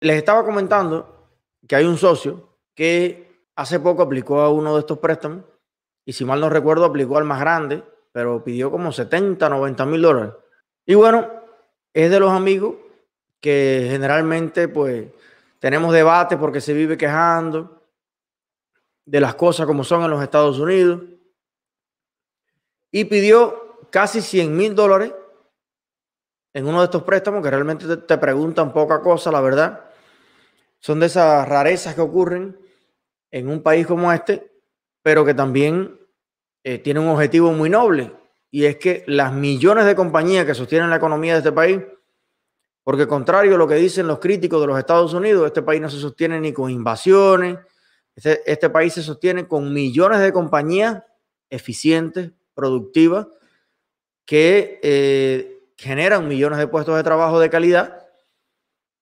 Les estaba comentando que hay un socio que hace poco aplicó a uno de estos préstamos y si mal no recuerdo aplicó al más grande, pero pidió como 70, 90 mil dólares. Y bueno, es de los amigos que generalmente pues tenemos debate porque se vive quejando de las cosas como son en los Estados Unidos. Y pidió casi 100 mil dólares en uno de estos préstamos que realmente te, preguntan poca cosa, la verdad. Son de esas rarezas que ocurren en un país como este, pero que también eh, tiene un objetivo muy noble. Y es que las millones de compañías que sostienen la economía de este país porque contrario a lo que dicen los críticos de los Estados Unidos, este país no se sostiene ni con invasiones, este, este país se sostiene con millones de compañías eficientes, productivas, que eh, generan millones de puestos de trabajo de calidad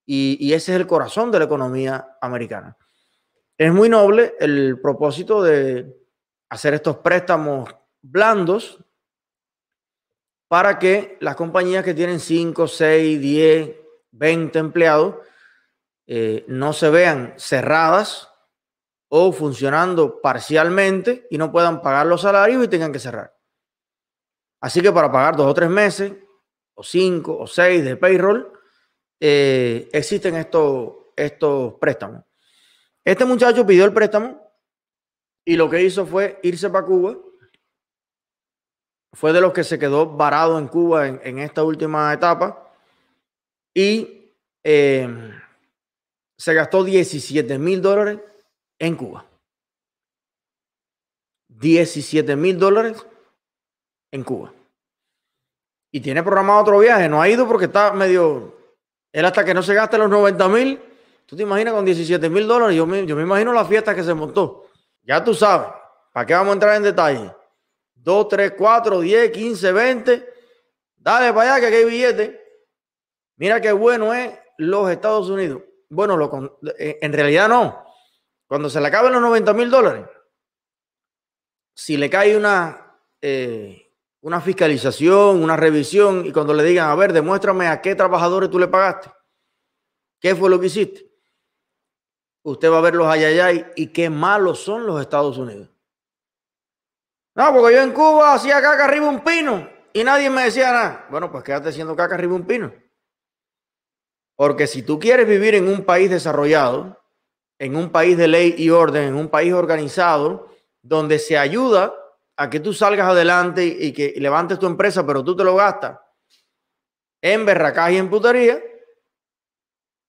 y, ese es el corazón de la economía americana. Es muy noble el propósito de hacer estos préstamos blandos para que las compañías que tienen 5, 6, 10, 20 empleados eh, no se vean cerradas o funcionando parcialmente y no puedan pagar los salarios y tengan que cerrar. Así que para pagar dos o tres meses, o cinco o seis de payroll, eh, existen estos, estos préstamos. Este muchacho pidió el préstamo y lo que hizo fue irse para Cuba fue de los que se quedó varado en Cuba en, esta última etapa y em, se gastó 17 mil dólares en Cuba. 17 mil dólares en Cuba. Y tiene programado otro viaje, no ha ido porque está medio... Él hasta que no se gaste los 90 mil, tú te imaginas con 17 mil dólares, yo me, yo me imagino la fiesta que se montó. Ya tú sabes, ¿para qué vamos a entrar en detalle? 2, 3, 4, 10, 15, 20. Dale para allá que hay billete. Mira qué bueno es los Estados Unidos. Bueno, lo, eh, en realidad no. Cuando se le acaben los 90 mil dólares, si le cae una, eh, una fiscalización, una revisión, y cuando le digan, a ver, demuéstrame a qué trabajadores tú le pagaste, qué fue lo que hiciste, usted va a ver los ayayay y qué malos son los Estados Unidos. No, porque yo en Cuba hacía caca arriba un pino y nadie me decía nada. Bueno, pues quédate haciendo caca arriba un pino. Porque si tú quieres vivir en un país desarrollado, en un país de ley y orden, en un país organizado, donde se ayuda a que tú salgas adelante y que levantes tu empresa, pero tú te lo gastas en berracas y en putería,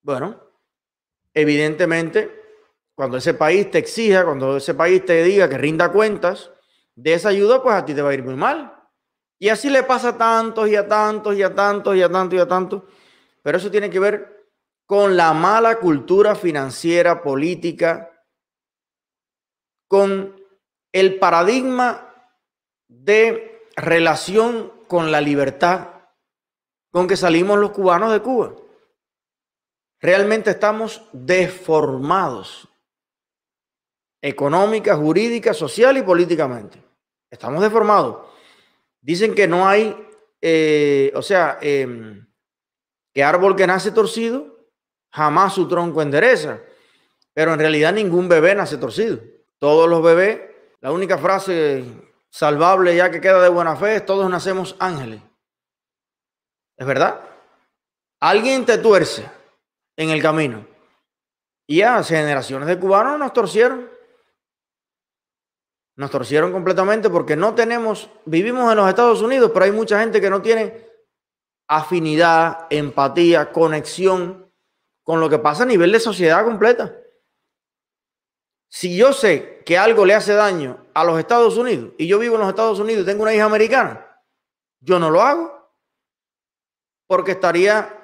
bueno, evidentemente, cuando ese país te exija, cuando ese país te diga que rinda cuentas, de esa ayuda, pues a ti te va a ir muy mal. Y así le pasa a tantos y a tantos y a tantos y a tantos y a tantos. Pero eso tiene que ver con la mala cultura financiera, política, con el paradigma de relación con la libertad con que salimos los cubanos de Cuba. Realmente estamos deformados económica, jurídica, social y políticamente. Estamos deformados. Dicen que no hay, eh, o sea, em, que árbol que nace torcido, jamás su tronco endereza. Pero en realidad ningún bebé nace torcido. Todos los bebés, la única frase salvable ya que queda de buena fe todos nacemos ángeles. ¿Es verdad? Alguien te tuerce en el camino. Y ya generaciones de cubanos nos torcieron. Nos torcieron completamente porque no tenemos, vivimos en los Estados Unidos, pero hay mucha gente que no tiene afinidad, empatía, conexión con lo que pasa a nivel de sociedad completa. Si yo sé que algo le hace daño a los Estados Unidos y yo vivo en los Estados Unidos y tengo una hija americana, yo no lo hago. Porque estaría,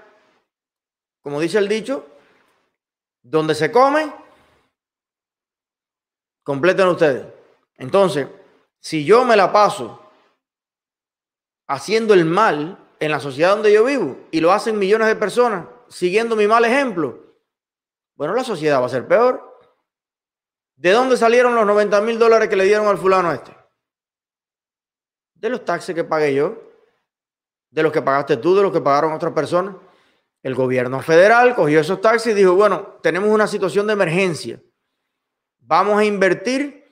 como dice el dicho, donde se come, completen ustedes. Entonces, si yo me la paso haciendo el mal en la sociedad donde yo vivo y lo hacen millones de personas siguiendo mi mal ejemplo, bueno, la sociedad va a ser peor. ¿De dónde salieron los 90 mil dólares que le dieron al fulano este? De los taxes que pagué yo, de los que pagaste tú, de los que pagaron otras personas. El gobierno federal cogió esos taxis y dijo, bueno, tenemos una situación de emergencia. Vamos a invertir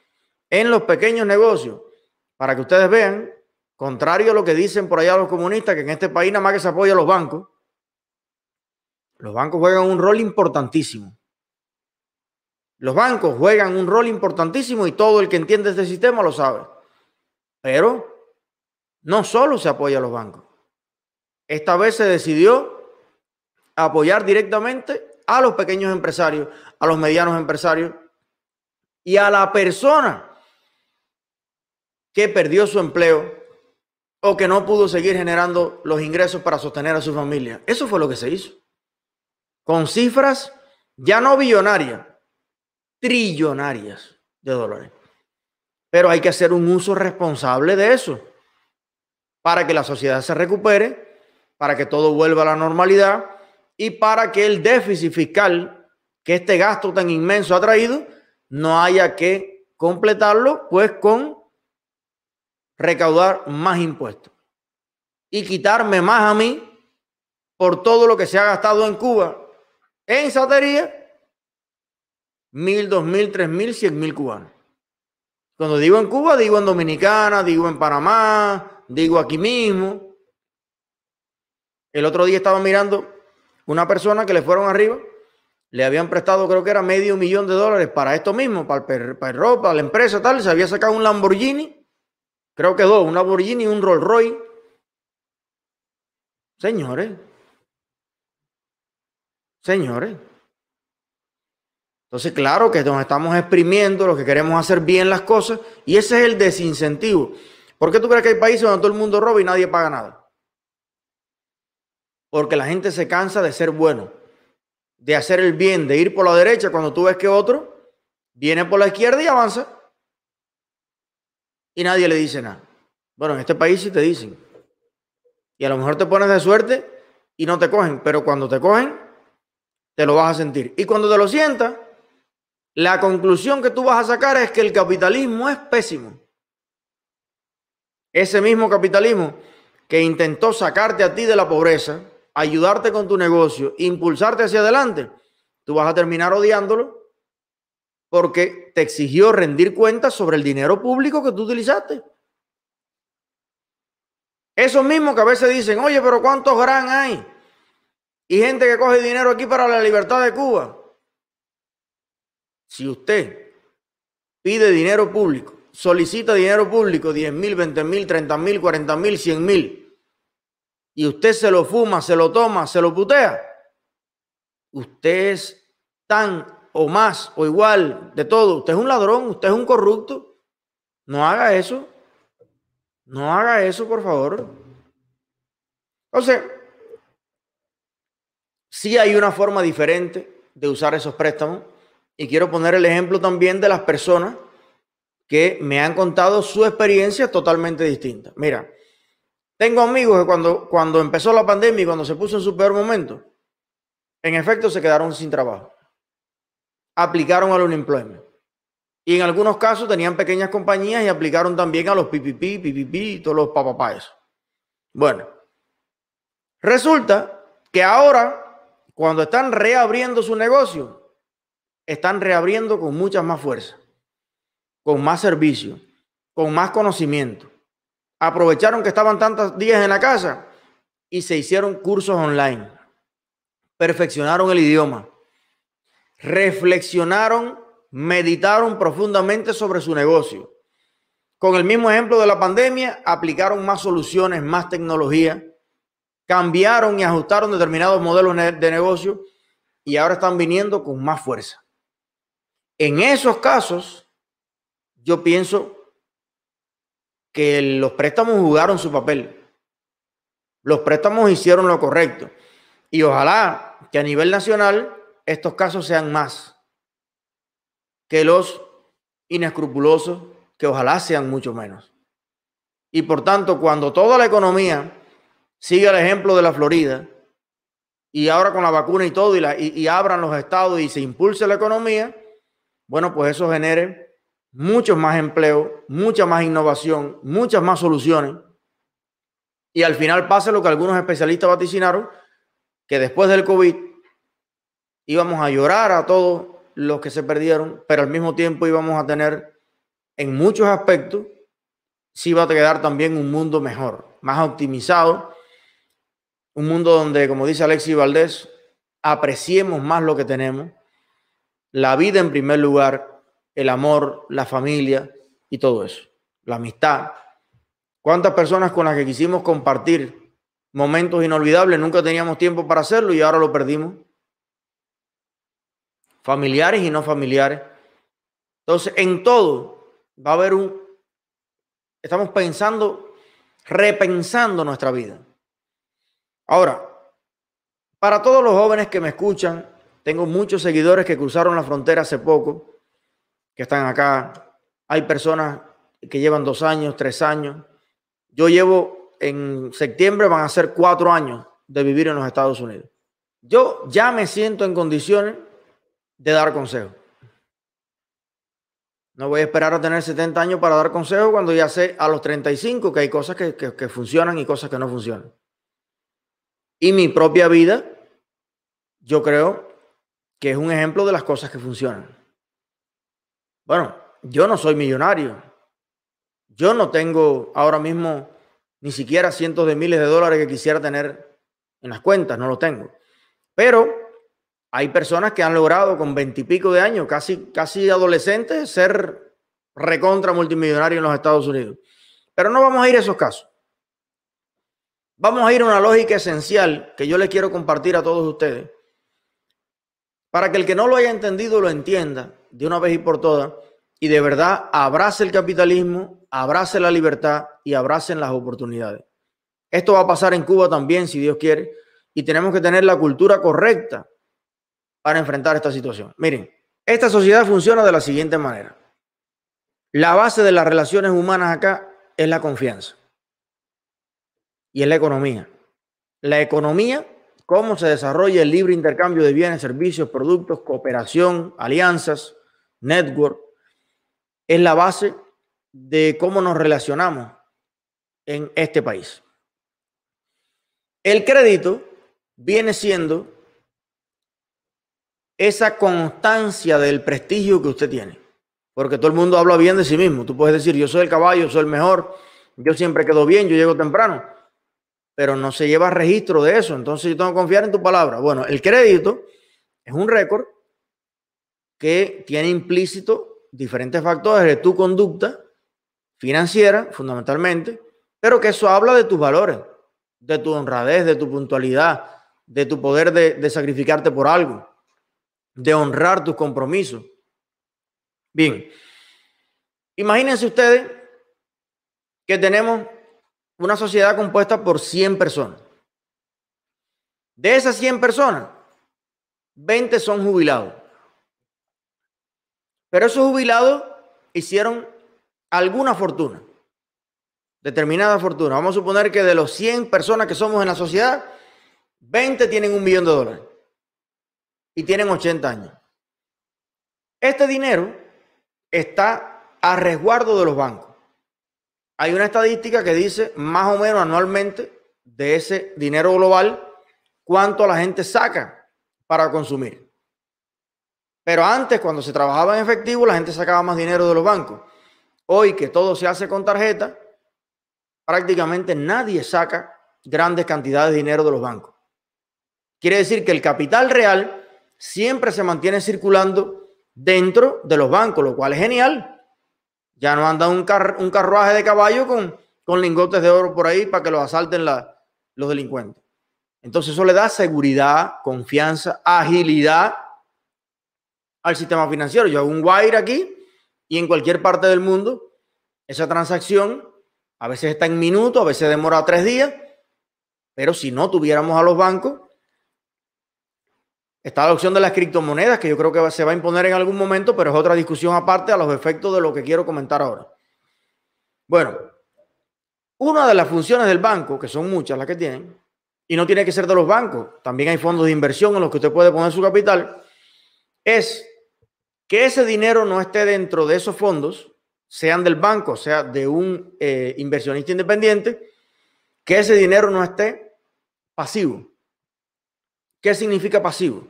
en los pequeños negocios para que ustedes vean, contrario a lo que dicen por allá los comunistas, que en este país nada más que se apoya a los bancos. Los bancos juegan un rol importantísimo. Los bancos juegan un rol importantísimo y todo el que entiende este sistema lo sabe. Pero no solo se apoya a los bancos. Esta vez se decidió apoyar directamente a los pequeños empresarios, a los medianos empresarios y a la persona que perdió su empleo o que no pudo seguir generando los ingresos para sostener a su familia. Eso fue lo que se hizo. Con cifras ya no billonarias, trillonarias de dólares. Pero hay que hacer un uso responsable de eso para que la sociedad se recupere, para que todo vuelva a la normalidad y para que el déficit fiscal que este gasto tan inmenso ha traído no haya que completarlo pues con recaudar más impuestos y quitarme más a mí por todo lo que se ha gastado en Cuba en satería, mil, dos mil, tres mil, cien mil cubanos. Cuando digo en Cuba, digo en Dominicana, digo en Panamá, digo aquí mismo. El otro día estaba mirando una persona que le fueron arriba, le habían prestado, creo que era medio millón de dólares para esto mismo, para el, para para la empresa, tal, se había sacado un Lamborghini Creo que dos, un Lamborghini y un Rolls Royce. Señores. Señores. Entonces, claro que nos estamos exprimiendo, lo que queremos hacer bien las cosas, y ese es el desincentivo. ¿Por qué tú crees que hay países donde todo el mundo roba y nadie paga nada? Porque la gente se cansa de ser bueno, de hacer el bien, de ir por la derecha cuando tú ves que otro viene por la izquierda y avanza y nadie le dice nada. Bueno, en este país sí te dicen. Y a lo mejor te pones de suerte y no te cogen, pero cuando te cogen, te lo vas a sentir. Y cuando te lo sientas, la conclusión que tú vas a sacar es que el capitalismo es pésimo. Ese mismo capitalismo que intentó sacarte a ti de la pobreza, ayudarte con tu negocio, impulsarte hacia adelante, tú vas a terminar odiándolo porque te exigió rendir cuentas sobre el dinero público que tú utilizaste. Esos mismos que a veces dicen, oye, pero ¿cuántos gran hay? Y gente que coge dinero aquí para la libertad de Cuba. Si usted pide dinero público, solicita dinero público, 10 mil, 20 mil, 30 mil, 40 mil, 100 mil, y usted se lo fuma, se lo toma, se lo putea, usted es tan o más o igual de todo. Usted es un ladrón, usted es un corrupto. No haga eso. No haga eso, por favor. Entonces, sí hay una forma diferente de usar esos préstamos. Y quiero poner el ejemplo también de las personas que me han contado su experiencia totalmente distinta. Mira, tengo amigos que cuando, cuando empezó la pandemia y cuando se puso en su peor momento, en efecto se quedaron sin trabajo aplicaron al unemployment. Y en algunos casos tenían pequeñas compañías y aplicaron también a los PPP, PPP y todos los papapáes. Bueno, resulta que ahora, cuando están reabriendo su negocio, están reabriendo con mucha más fuerza, con más servicio, con más conocimiento. Aprovecharon que estaban tantos días en la casa y se hicieron cursos online. Perfeccionaron el idioma reflexionaron, meditaron profundamente sobre su negocio. Con el mismo ejemplo de la pandemia, aplicaron más soluciones, más tecnología, cambiaron y ajustaron determinados modelos de negocio y ahora están viniendo con más fuerza. En esos casos, yo pienso que los préstamos jugaron su papel. Los préstamos hicieron lo correcto. Y ojalá que a nivel nacional estos casos sean más que los inescrupulosos, que ojalá sean mucho menos. Y por tanto, cuando toda la economía sigue el ejemplo de la Florida, y ahora con la vacuna y todo, y, y, abran los estados y se impulse la economía, bueno, pues eso genere muchos más empleos, mucha más innovación, muchas más soluciones. Y al final pase lo que algunos especialistas vaticinaron, que después del COVID íbamos a llorar a todos los que se perdieron, pero al mismo tiempo íbamos a tener en muchos aspectos, sí va a quedar también un mundo mejor, más optimizado, un mundo donde, como dice Alexis Valdés, apreciemos más lo que tenemos, la vida en primer lugar, el amor, la familia y todo eso, la amistad. ¿Cuántas personas con las que quisimos compartir momentos inolvidables nunca teníamos tiempo para hacerlo y ahora lo perdimos? Familiares y no familiares. Entonces, en todo va a haber un... Estamos pensando, repensando nuestra vida. Ahora, para todos los jóvenes que me escuchan, tengo muchos seguidores que cruzaron la frontera hace poco, que están acá. Hay personas que llevan dos años, tres años. Yo llevo en septiembre, van a ser cuatro años de vivir en los Estados Unidos. Yo ya me siento en condiciones de dar consejos. No voy a esperar a tener 70 años para dar consejos cuando ya sé a los 35 que hay cosas que, que funcionan y cosas que no funcionan. Y mi propia vida, yo creo que es un ejemplo de las cosas que funcionan. Bueno, yo no soy millonario. Yo no tengo ahora mismo ni siquiera cientos de miles de dólares que quisiera tener en las cuentas, no lo tengo. Pero hay personas que han logrado con veintipico de años, casi, casi adolescentes, ser recontra multimillonario en los Estados Unidos. Pero no vamos a ir a esos casos. Vamos a ir a una lógica esencial que yo le quiero compartir a todos ustedes para que el que no lo haya entendido lo entienda de una vez y por todas y de verdad abrace el capitalismo, abrace la libertad y abracen las oportunidades. Esto va a pasar en Cuba también, si Dios quiere, y tenemos que tener la cultura correcta para enfrentar esta situación. Miren, esta sociedad funciona de la siguiente manera. La base de las relaciones humanas acá es la confianza y es la economía. La economía, cómo se desarrolla el libre intercambio de bienes, servicios, productos, cooperación, alianzas, network, es la base de cómo nos relacionamos en este país. El crédito viene siendo esa constancia del prestigio que usted tiene. Porque todo el mundo habla bien de sí mismo. Tú puedes decir, yo soy el caballo, soy el mejor, yo siempre quedo bien, yo llego temprano pero no se lleva registro de eso. Entonces yo tengo que confiar en tu palabra. Bueno, el crédito es un récord que tiene implícito diferentes factores de tu conducta financiera, fundamentalmente, pero que eso habla de tus valores, de tu honradez, de tu puntualidad, de tu poder de, de sacrificarte por algo, de honrar tus compromisos. Bien, imagínense ustedes que tenemos una sociedad compuesta por 100 personas. De esas 100 personas, 20 son jubilados. Pero esos jubilados hicieron alguna fortuna, determinada fortuna. Vamos a suponer que de los 100 personas que somos en la sociedad, 20 tienen un millón de dólares y tienen 80 años. Este dinero está a resguardo de los bancos hay una estadística que dice más o menos anualmente de ese dinero global cuánto la gente saca para consumir. Pero antes, cuando se trabajaba en efectivo, la gente sacaba más dinero de los bancos. Hoy que todo se hace con tarjeta, prácticamente nadie saca grandes cantidades de dinero de los bancos. Quiere decir que el capital real siempre se mantiene circulando dentro de los bancos, lo cual es genial ya no anda un, un carruaje de caballo con, con lingotes de oro por ahí para que los asalten los delincuentes. Entonces eso le da seguridad, confianza, agilidad al sistema financiero. Yo hago un wire aquí y en cualquier parte del mundo esa transacción a veces está en minutos, a veces demora tres días, pero si no tuviéramos a los bancos, Está la opción de las criptomonedas, que yo creo que se va a imponer en algún momento, pero es otra discusión aparte a los efectos de lo que quiero comentar ahora. Bueno, una de las funciones del banco, que son muchas las que tienen, y no tiene que ser de los bancos, también hay fondos de inversión en los que usted puede poner su capital, es que ese dinero no esté dentro de esos fondos, sean del banco, sea de un eh, inversionista independiente, que ese dinero no esté pasivo ¿Qué significa pasivo?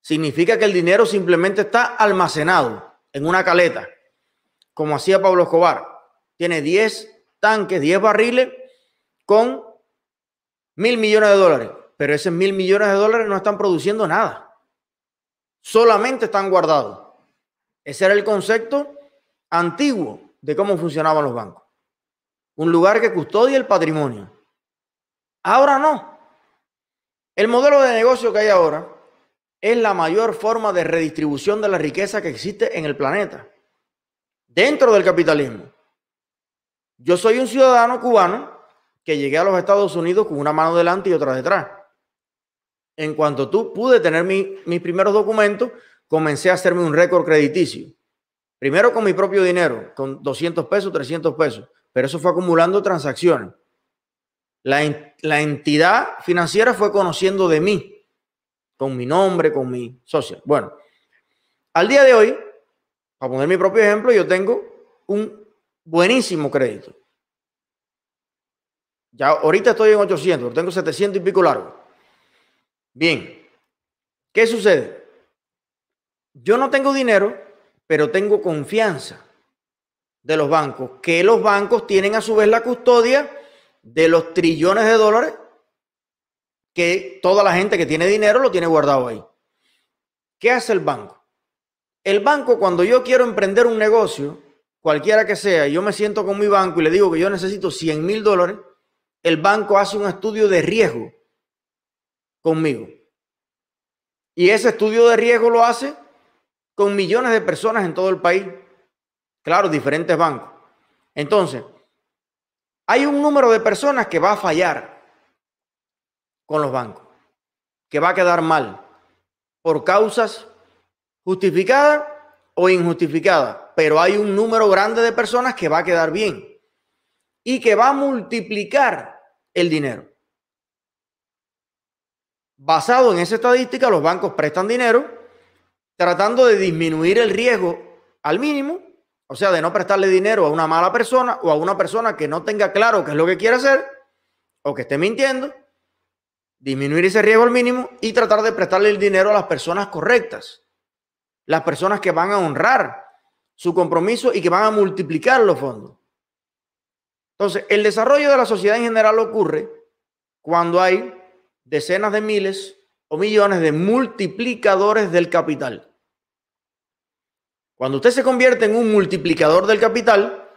Significa que el dinero simplemente está almacenado en una caleta, como hacía Pablo Escobar. Tiene 10 tanques, 10 barriles con mil millones de dólares, pero esos mil millones de dólares no están produciendo nada. Solamente están guardados. Ese era el concepto antiguo de cómo funcionaban los bancos. Un lugar que custodia el patrimonio. Ahora no. El modelo de negocio que hay ahora es la mayor forma de redistribución de la riqueza que existe en el planeta, dentro del capitalismo. Yo soy un ciudadano cubano que llegué a los Estados Unidos con una mano delante y otra detrás. En cuanto tú pude tener mis primeros documentos, comencé a hacerme un récord crediticio. Primero con mi propio dinero, con 200 pesos, 300 pesos, pero eso fue acumulando transacciones. La, la entidad financiera fue conociendo de mí, con mi nombre, con mi socio. Bueno, al día de hoy, para poner mi propio ejemplo, yo tengo un buenísimo crédito. Ya ahorita estoy en 800, tengo 700 y pico largo. Bien, ¿qué sucede? Yo no tengo dinero, pero tengo confianza de los bancos, que los bancos tienen a su vez la custodia de los trillones de dólares que toda la gente que tiene dinero lo tiene guardado ahí. ¿Qué hace el banco? El banco cuando yo quiero emprender un negocio, cualquiera que sea, yo me siento con mi banco y le digo que yo necesito 100 mil dólares, el banco hace un estudio de riesgo conmigo. Y ese estudio de riesgo lo hace con millones de personas en todo el país. Claro, diferentes bancos. Entonces, hay un número de personas que va a fallar con los bancos, que va a quedar mal por causas justificadas o injustificadas, pero hay un número grande de personas que va a quedar bien y que va a multiplicar el dinero. Basado en esa estadística, los bancos prestan dinero tratando de disminuir el riesgo al mínimo, o sea, de no prestarle dinero a una mala persona o a una persona que no tenga claro qué es lo que quiere hacer o que esté mintiendo, disminuir ese riesgo al mínimo y tratar de prestarle el dinero a las personas correctas, las personas que van a honrar su compromiso y que van a multiplicar los fondos. Entonces, el desarrollo de la sociedad en general ocurre cuando hay decenas de miles o millones de multiplicadores del capital. Cuando usted se convierte en un multiplicador del capital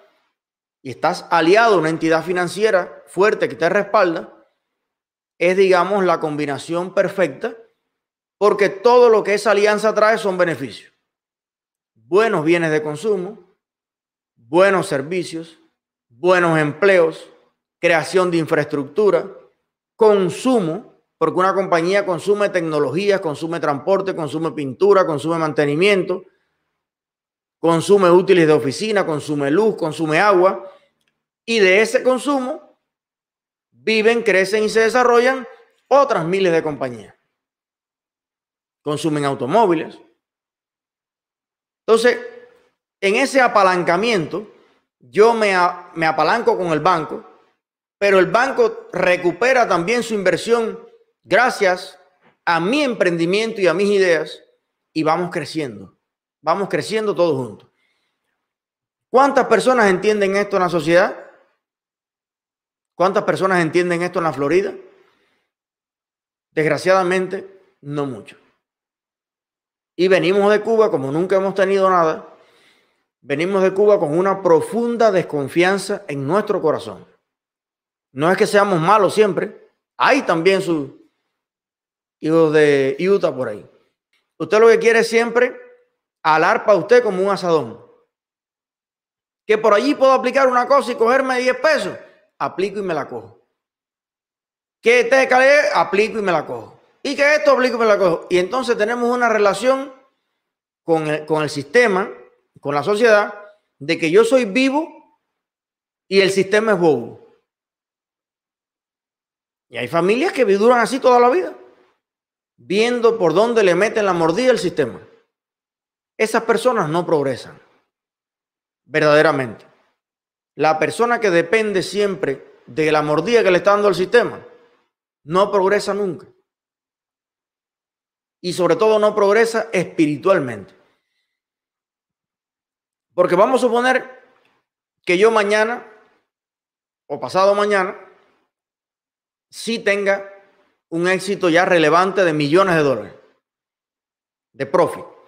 y estás aliado a una entidad financiera fuerte que te respalda, es, digamos, la combinación perfecta porque todo lo que esa alianza trae son beneficios. Buenos bienes de consumo, buenos servicios, buenos empleos, creación de infraestructura, consumo, porque una compañía consume tecnología, consume transporte, consume pintura, consume mantenimiento, consume útiles de oficina, consume luz, consume agua, y de ese consumo viven, crecen y se desarrollan otras miles de compañías. Consumen automóviles. Entonces, en ese apalancamiento, yo me, me apalanco con el banco, pero el banco recupera también su inversión gracias a mi emprendimiento y a mis ideas y vamos creciendo. Vamos creciendo todos juntos. ¿Cuántas personas entienden esto en la sociedad? ¿Cuántas personas entienden esto en la Florida? Desgraciadamente, no mucho. Y venimos de Cuba como nunca hemos tenido nada venimos de Cuba con una profunda desconfianza en nuestro corazón. No es que seamos malos siempre, hay también sus hijos de Utah por ahí. Usted lo que quiere siempre alar para usted como un asadón. Que por allí puedo aplicar una cosa y cogerme 10 pesos, aplico y me la cojo. Que te cae, aplico y me la cojo. Y que esto aplico y me la cojo. Y entonces tenemos una relación con el, con el sistema con la sociedad de que yo soy vivo y el sistema es bobo. Y hay familias que duran así toda la vida, viendo por dónde le meten la mordida el sistema. Esas personas no progresan, verdaderamente. La persona que depende siempre de la mordida que le está dando el sistema, no progresa nunca. y sobre todo no progresa espiritualmente. Porque vamos a suponer que yo mañana o pasado mañana sí tenga un éxito ya relevante de millones de dólares de profit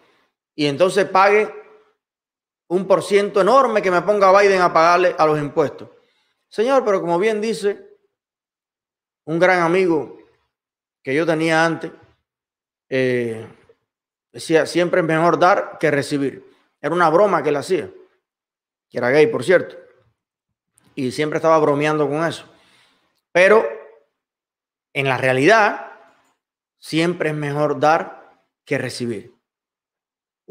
y entonces pague un por ciento enorme que me ponga Biden a pagarle a los impuestos. Señor, pero como bien dice un gran amigo que yo tenía antes, eh, decía, siempre es mejor dar que recibir. Era una broma que él hacía, que era gay, por cierto, y siempre estaba bromeando con eso. Pero en la realidad, siempre es mejor dar que recibir.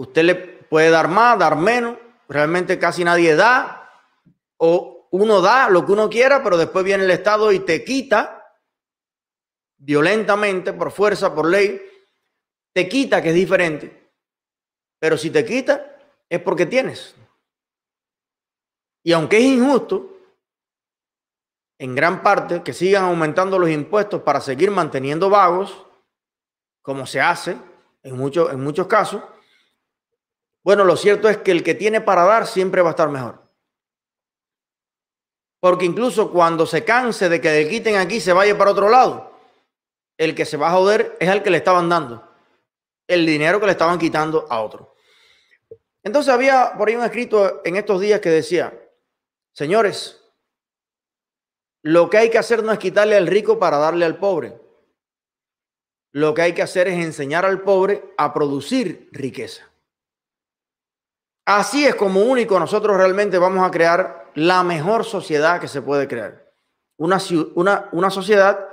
Usted le puede dar más, dar menos, realmente casi nadie da, o uno da lo que uno quiera, pero después viene el Estado y te quita violentamente, por fuerza, por ley, te quita que es diferente. Pero si te quita, es porque tienes. Y aunque es injusto, en gran parte, que sigan aumentando los impuestos para seguir manteniendo vagos, como se hace en, muchos en muchos casos, bueno, lo cierto es que el que tiene para dar siempre va a estar mejor. Porque incluso cuando se canse de que le quiten aquí, se vaya para otro lado, el que se va a joder es el que le estaban dando, el dinero que le estaban quitando a otro. Entonces había por ahí un escrito en estos días que decía, señores, lo que hay que hacer no es quitarle al rico para darle al pobre. Lo que hay que hacer es enseñar al pobre a producir riqueza. Así es como único nosotros realmente vamos a crear la mejor sociedad que se puede crear. Una, una, sociedad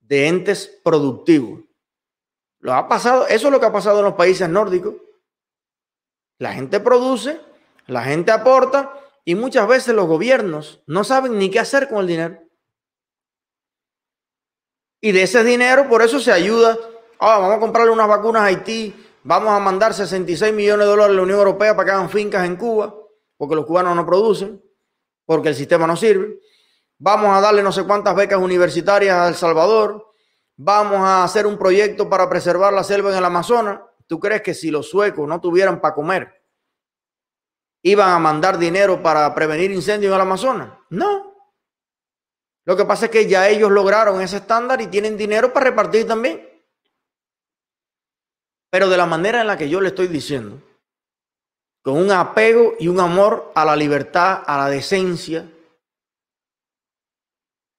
de entes productivos. Lo ha pasado, eso es lo que ha pasado en los países nórdicos. La gente produce, la gente aporta y muchas veces los gobiernos no saben ni qué hacer con el dinero. Y de ese dinero, por eso se ayuda. Ah, vamos a comprarle unas vacunas a Haití, vamos a mandar 66 millones de dólares a la Unión Europea para que hagan fincas en Cuba, porque los cubanos no producen, porque el sistema no sirve. Vamos a darle no sé cuántas becas universitarias a El Salvador. Vamos a hacer un proyecto para preservar la selva en el Amazonas. ¿Tú crees que si los suecos no tuvieran para comer, iban a mandar dinero para prevenir incendios en el Amazonas? No. Lo que pasa es que ya ellos lograron ese estándar y tienen dinero para repartir también. Pero de la manera en la que yo le estoy diciendo, con un apego y un amor a la libertad, a la decencia,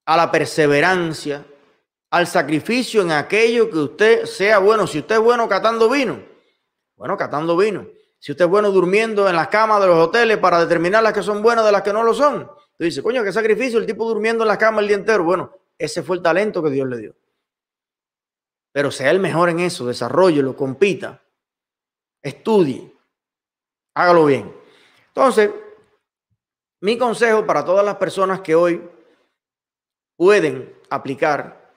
a la perseverancia, al sacrificio en aquello que usted sea bueno. Si usted es bueno catando vino, bueno, catando vino. Si usted es bueno durmiendo en las camas de los hoteles para determinar las que son buenas de las que no lo son. Tú dices, coño, qué sacrificio el tipo durmiendo en la cama el día entero. Bueno, ese fue el talento que Dios le dio. Pero sea el mejor en eso, lo compita, estudie, hágalo bien. Entonces, mi consejo para todas las personas que hoy pueden aplicar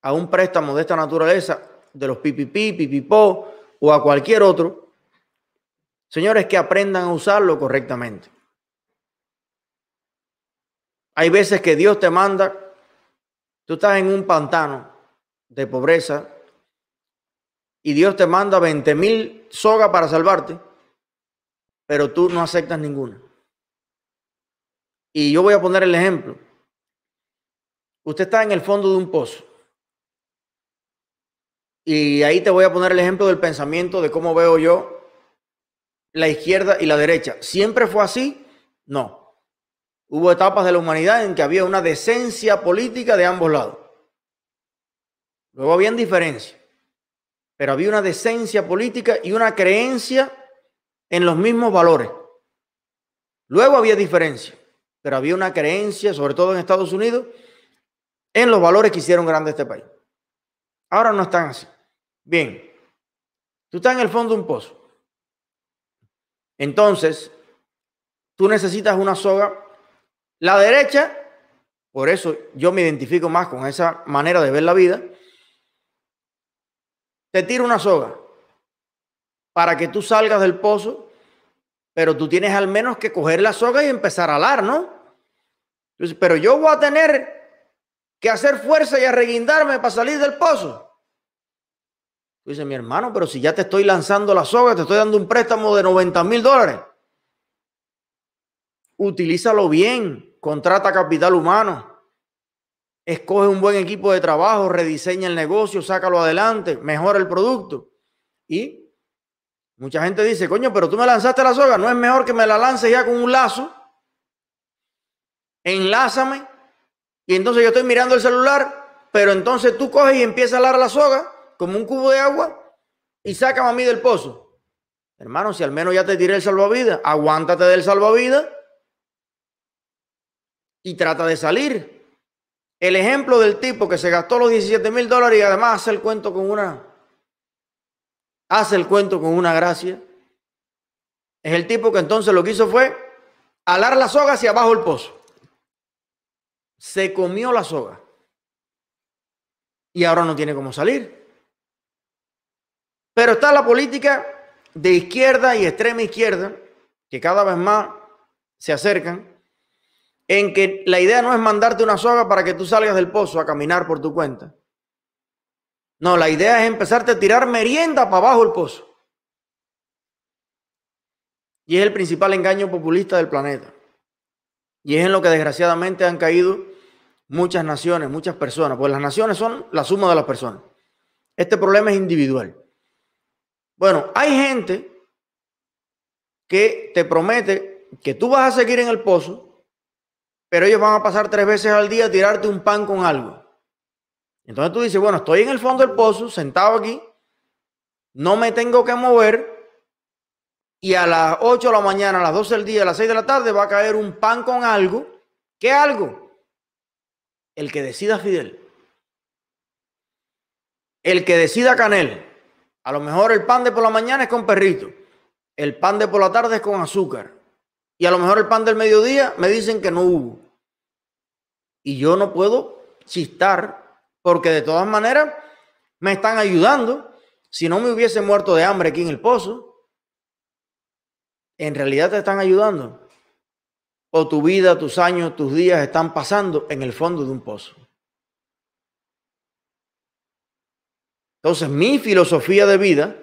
a un préstamo de esta naturaleza, de los PPP, PPPO o a cualquier otro, Señores, que aprendan a usarlo correctamente. Hay veces que Dios te manda, tú estás en un pantano de pobreza y Dios te manda 20 mil sogas para salvarte, pero tú no aceptas ninguna. Y yo voy a poner el ejemplo. Usted está en el fondo de un pozo. Y ahí te voy a poner el ejemplo del pensamiento de cómo veo yo la izquierda y la derecha. ¿Siempre fue así? No. Hubo etapas de la humanidad en que había una decencia política de ambos lados. Luego habían diferencias, pero había una decencia política y una creencia en los mismos valores. Luego había diferencia, pero había una creencia, sobre todo en Estados Unidos, en los valores que hicieron grande este país. Ahora no están así. Bien, tú estás en el fondo de un pozo. Entonces, tú necesitas una soga. La derecha, por eso yo me identifico más con esa manera de ver la vida, te tira una soga para que tú salgas del pozo, pero tú tienes al menos que coger la soga y empezar a alar, ¿no? pero yo voy a tener que hacer fuerza y arreguindarme para salir del pozo. Tú dices, mi hermano, pero si ya te estoy lanzando la soga, te estoy dando un préstamo de 90 mil dólares. Utilízalo bien, contrata capital humano, escoge un buen equipo de trabajo, rediseña el negocio, sácalo adelante, mejora el producto. Y mucha gente dice, coño, pero tú me lanzaste la soga, no es mejor que me la lance ya con un lazo. Enlázame. Y entonces yo estoy mirando el celular, pero entonces tú coges y empiezas a alar la soga como un cubo de agua y sácame a mí del pozo. Hermano, si al menos ya te tiré el salvavidas, aguántate del salvavidas y trata de salir. El ejemplo del tipo que se gastó los 17 mil dólares y además hace el cuento con una, hace el cuento con una gracia, es el tipo que entonces lo que hizo fue alar la soga hacia abajo el pozo. Se comió la soga. Y ahora no tiene cómo salir. Pero está la política de izquierda y extrema izquierda, que cada vez más se acercan, en que la idea no es mandarte una soga para que tú salgas del pozo a caminar por tu cuenta. No, la idea es empezarte a tirar merienda para abajo el pozo. Y es el principal engaño populista del planeta. Y es en lo que desgraciadamente han caído muchas naciones, muchas personas, pues las naciones son la suma de las personas. Este problema es individual. Bueno, hay gente que te promete que tú vas a seguir en el pozo pero ellos van a pasar tres veces al día a tirarte un pan con algo. Entonces tú dices, bueno, estoy en el fondo del pozo, sentado aquí, no me tengo que mover y a las 8 de la mañana, a las 12 del día, a las 6 de la tarde va a caer un pan con algo. ¿Qué algo? El que decida Fidel. El que decida Canel. A lo mejor el pan de por la mañana es con perrito. El pan de por la tarde es con azúcar. Y a lo mejor el pan del mediodía me dicen que no hubo. Y yo no puedo chistar porque de todas maneras me están ayudando. Si no me hubiese muerto de hambre aquí en el pozo, en realidad te están ayudando. O tu vida, tus años, tus días están pasando en el fondo de un pozo. Entonces, mi filosofía de vida,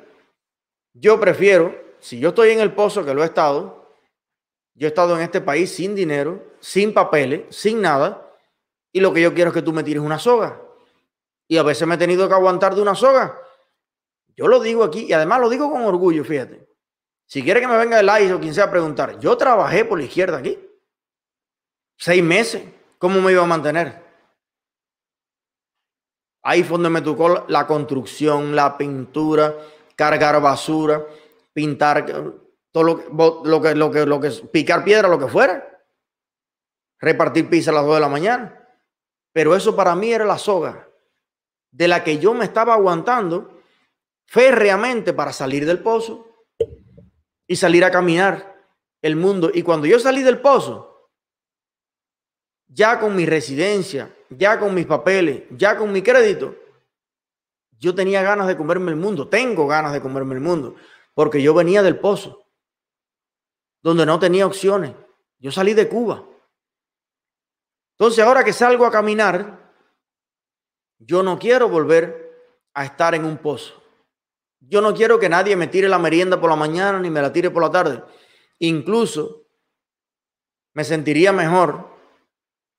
yo prefiero, si yo estoy en el pozo, que lo he estado, yo he estado en este país sin dinero, sin papeles, sin nada, y lo que yo quiero es que tú me tires una soga. Y a veces me he tenido que aguantar de una soga. Yo lo digo aquí y además lo digo con orgullo, fíjate. Si quiere que me venga el ICE o quien sea a preguntar, yo trabajé por la izquierda aquí. Seis meses. ¿Cómo me iba a mantener? Ahí fue donde me tocó la construcción, la pintura, cargar basura, pintar todo lo, lo, que, lo, que, lo que, picar piedra, lo que fuera. Repartir pizza a las 2 de la mañana. Pero eso para mí era la soga de la que yo me estaba aguantando férreamente para salir del pozo y salir a caminar el mundo. Y cuando yo salí del pozo, ya con mi residencia, ya con mis papeles, ya con mi crédito, yo tenía ganas de comerme el mundo, tengo ganas de comerme el mundo, porque yo venía del pozo, donde no tenía opciones. Yo salí de Cuba. Entonces, ahora que salgo a caminar, yo no quiero volver a estar en un pozo. Yo no quiero que nadie me tire la merienda por la mañana ni me la tire por la tarde. Incluso me sentiría mejor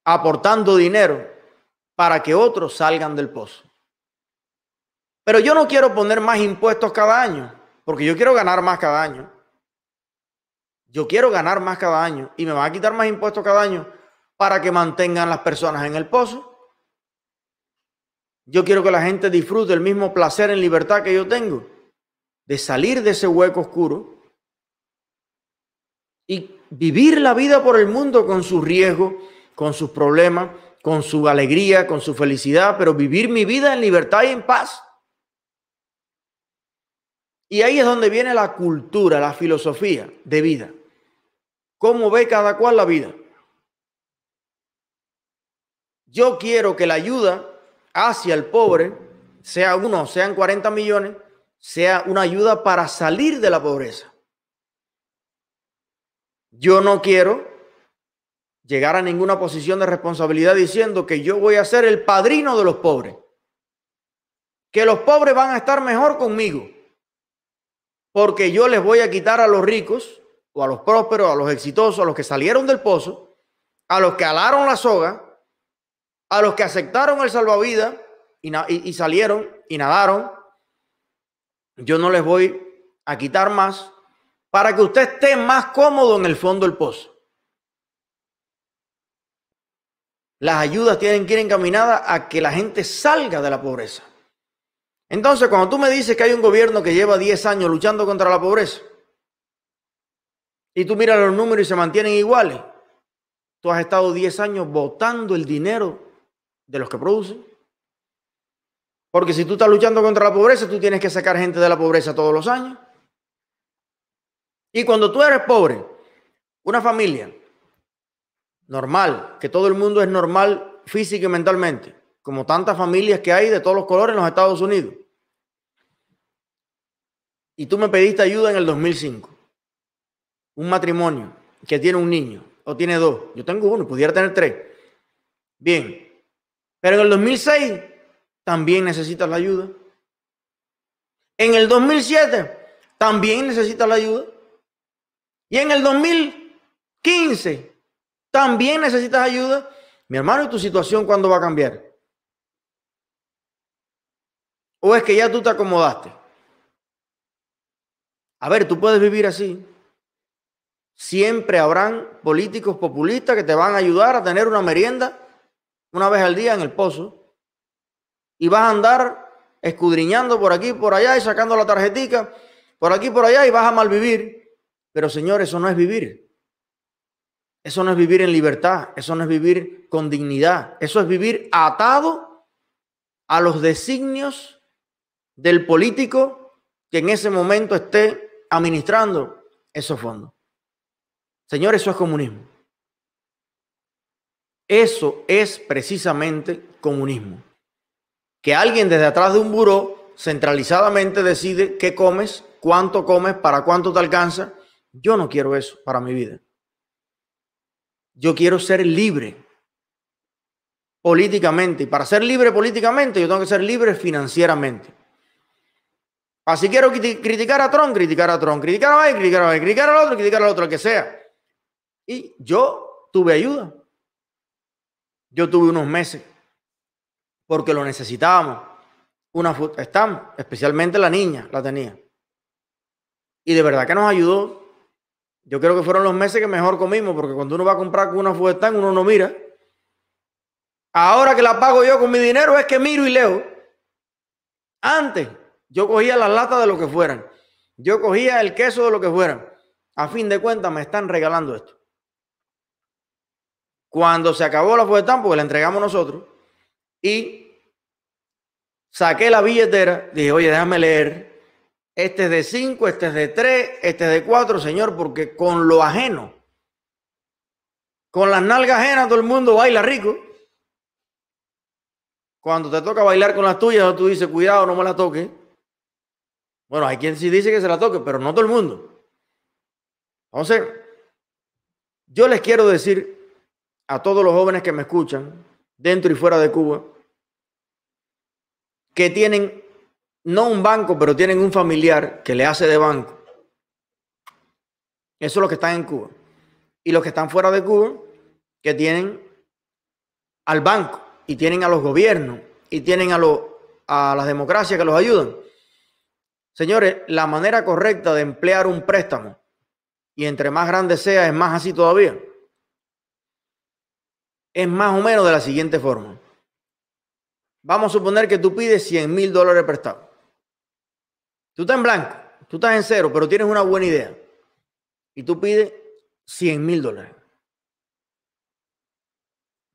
aportando dinero para que otros salgan del pozo. Pero yo no quiero poner más impuestos cada año, porque yo quiero ganar más cada año. Yo quiero ganar más cada año y me van a quitar más impuestos cada año para que mantengan las personas en el pozo. Yo quiero que la gente disfrute el mismo placer en libertad que yo tengo, de salir de ese hueco oscuro y vivir la vida por el mundo con sus riesgos, con sus problemas, con su alegría, con su felicidad, pero vivir mi vida en libertad y en paz. Y ahí es donde viene la cultura, la filosofía de vida. ¿Cómo ve cada cual la vida? Yo quiero que la ayuda hacia el pobre, sea uno, sean 40 millones, sea una ayuda para salir de la pobreza. Yo no quiero llegar a ninguna posición de responsabilidad diciendo que yo voy a ser el padrino de los pobres. que los pobres van a estar mejor conmigo, porque yo les voy a quitar a los ricos, a los prósperos, a los exitosos, a los que salieron del pozo, a los que alaron la soga, a los que aceptaron el salvavidas y, y salieron y nadaron, yo no les voy a quitar más para que usted esté más cómodo en el fondo del pozo. Las ayudas tienen que ir encaminadas a que la gente salga de la pobreza. Entonces, cuando tú me dices que hay un gobierno que lleva 10 años luchando contra la pobreza, y tú miras los números y se mantienen iguales, tú has estado 10 años botando el dinero de los que producen. Porque si tú estás luchando contra la pobreza, tú tienes que sacar gente de la pobreza todos los años. Y cuando tú eres pobre, una familia normal, que todo el mundo es normal física y mentalmente, como tantas familias que hay de todos los colores en los Estados Unidos. Y tú me pediste ayuda en el 2005. Un matrimonio que tiene un niño o tiene dos. Yo tengo uno, pudiera tener tres. Bien. Pero en el 2006 también necesitas la ayuda. En el 2007 también necesitas la ayuda. Y en el 2015 también necesitas ayuda. Mi hermano, ¿y tu situación cuándo va a cambiar? ¿O es que ya tú te acomodaste? A ver, tú puedes vivir así. Siempre habrán políticos populistas que te van a ayudar a tener una merienda una vez al día en el pozo. Y vas a andar escudriñando por aquí, por allá y sacando la tarjetica por aquí, por allá y vas a malvivir. Pero Señor, eso no es vivir. Eso no es vivir en libertad, eso no es vivir con dignidad, eso es vivir atado a los designios del político que en ese momento esté administrando esos fondos. Señor, eso es comunismo. Eso es precisamente comunismo. Que alguien desde atrás de un buró centralizadamente decide qué comes, cuánto comes, para cuánto te alcanza yo no quiero eso para mi vida. Yo quiero ser libre políticamente. Y para ser libre políticamente, yo tengo que ser libre financieramente. Así quiero criticar a Trump, criticar a Trump, criticar a Biden, criticar a Biden, criticar al otro, criticar al otro, el que sea. Y yo tuve ayuda. Yo tuve unos meses porque lo necesitábamos. Una estamos, especialmente la niña la tenía. Y de verdad que nos ayudó yo creo que fueron los meses que mejor comimos, porque cuando uno va a comprar con una fuetán, uno no mira. Ahora que la pago yo con mi dinero es que miro y leo. Antes yo cogía las latas de lo que fueran. Yo cogía el queso de lo que fueran. A fin de cuentas me están regalando esto. Cuando se acabó la fuetán, porque la entregamos nosotros, y saqué la billetera, dije, oye, déjame leer este es de cinco, este es de tres, este es de cuatro, Señor, porque con lo ajeno, con las nalgas ajenas, todo el mundo baila rico. Cuando te toca bailar con las tuyas, tú dices, cuidado, no me la toque. Bueno, hay quien sí dice que se la toque, pero no todo el mundo. Entonces, yo les quiero decir a todos los jóvenes que me escuchan, dentro y fuera de Cuba, que tienen no un banco, pero tienen un familiar que le hace de banco. Eso es lo que están en Cuba. Y los que están fuera de Cuba, que tienen al banco y tienen a los gobiernos y tienen a, a las democracias que los ayudan. Señores, la manera correcta de emplear un préstamo, y entre más grande sea, es más así todavía, es más o menos de la siguiente forma. Vamos a suponer que tú pides 100 mil dólares prestados. Tú estás en blanco, tú estás en cero, pero tienes una buena idea. Y tú pides 100 mil dólares.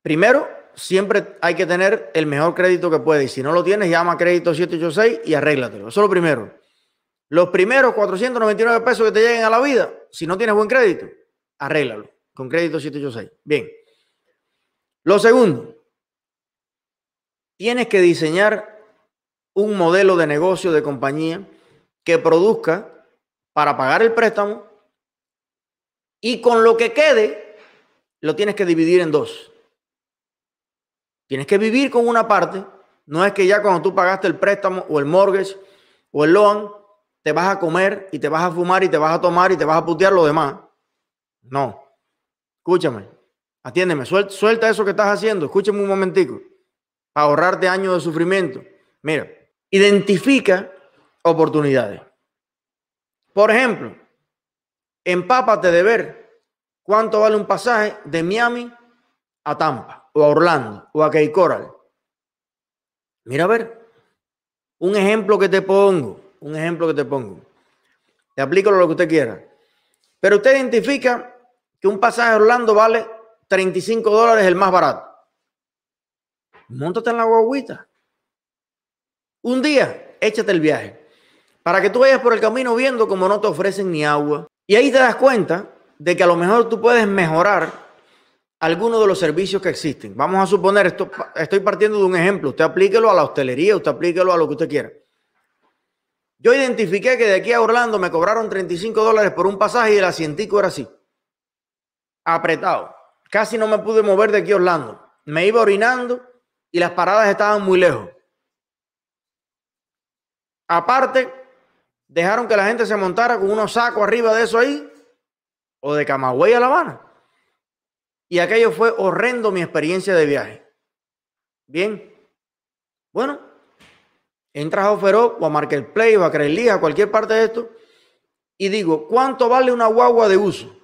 Primero, siempre hay que tener el mejor crédito que puedes. Y si no lo tienes, llama a crédito 786 y arréglatelo. Eso es lo primero. Los primeros 499 pesos que te lleguen a la vida, si no tienes buen crédito, arréglalo con crédito 786. Bien. Lo segundo, tienes que diseñar un modelo de negocio de compañía que produzca para pagar el préstamo y con lo que quede lo tienes que dividir en dos. Tienes que vivir con una parte No es que ya cuando tú pagaste el préstamo o el mortgage o el loan, te vas a comer y te vas a fumar y te vas a tomar y te vas a putear lo demás. No. Escúchame. Atiéndeme. Suelta, suelta eso que estás haciendo. Escúchame un momentico. Para ahorrarte años de sufrimiento. Mira, identifica oportunidades. Por ejemplo, empápate de ver cuánto vale un pasaje de Miami a Tampa o a Orlando o a Cape Coral. Mira a ver, un ejemplo que te pongo, un ejemplo que te pongo. Te aplico lo que usted quiera. Pero usted identifica que un pasaje a Orlando vale 35 dólares el más barato. Móntate en la guaguita. Un día, échate el viaje. Para que tú vayas por el camino viendo cómo no te ofrecen ni agua. Y ahí te das cuenta de que a lo mejor tú puedes mejorar algunos de los servicios que existen. Vamos a suponer, esto, estoy partiendo de un ejemplo, usted aplíquelo a la hostelería, usted aplíquelo a lo que usted quiera. Yo identifiqué que de aquí a Orlando me cobraron 35 dólares por un pasaje y el asientico era así, apretado. Casi no me pude mover de aquí a Orlando. Me iba orinando y las paradas estaban muy lejos. Aparte, dejaron que la gente se montara con unos sacos arriba de eso ahí, o de Camagüey a La Habana. Y aquello fue horrendo mi experiencia de viaje. Bien. Bueno, entras a Oferó o a Marketplace o a Craigslist, a cualquier parte de esto, y digo, ¿cuánto vale una guagua de uso?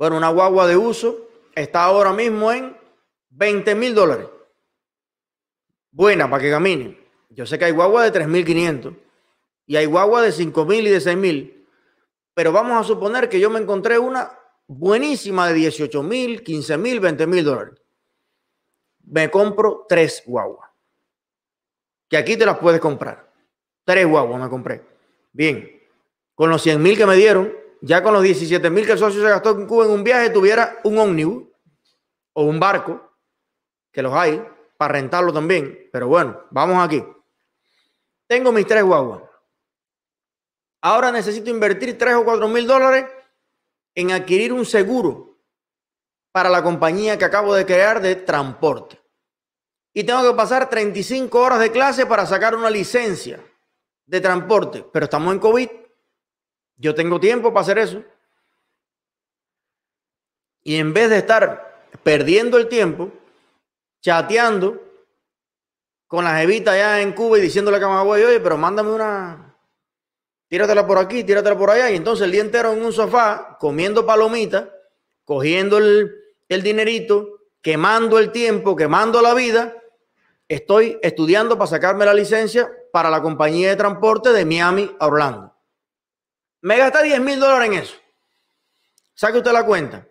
Bueno, una guagua de uso está ahora mismo en 20 mil dólares. Buena para que camine. Yo sé que hay guagua de 3.500 y hay guagua de 5.000 y de 6.000, pero vamos a suponer que yo me encontré una buenísima de 18 mil, 15 mil, 20 mil dólares. Me compro tres guaguas. Que aquí te las puedes comprar. Tres guaguas me compré. Bien. Con los 100 mil que me dieron, ya con los 17 mil que el socio se gastó en Cuba en un viaje, tuviera un ómnibus o un barco, que los hay, para rentarlo también. Pero bueno, vamos aquí. Tengo mis tres guaguas. Ahora necesito invertir 3 o 4 mil dólares en adquirir un seguro para la compañía que acabo de crear de transporte. Y tengo que pasar 35 horas de clase para sacar una licencia de transporte. Pero estamos en COVID. Yo tengo tiempo para hacer eso. Y en vez de estar perdiendo el tiempo, chateando con la jevita allá en Cuba y diciéndole a Camagüey, oye, pero mándame una, tíratela por aquí, tíratela por allá. Y entonces el día entero en un sofá, comiendo palomitas, cogiendo el, el dinerito, quemando el tiempo, quemando la vida. Estoy estudiando para sacarme la licencia para la compañía de transporte de Miami a Orlando. Me gasté 10 mil dólares en eso. Saque usted la cuenta.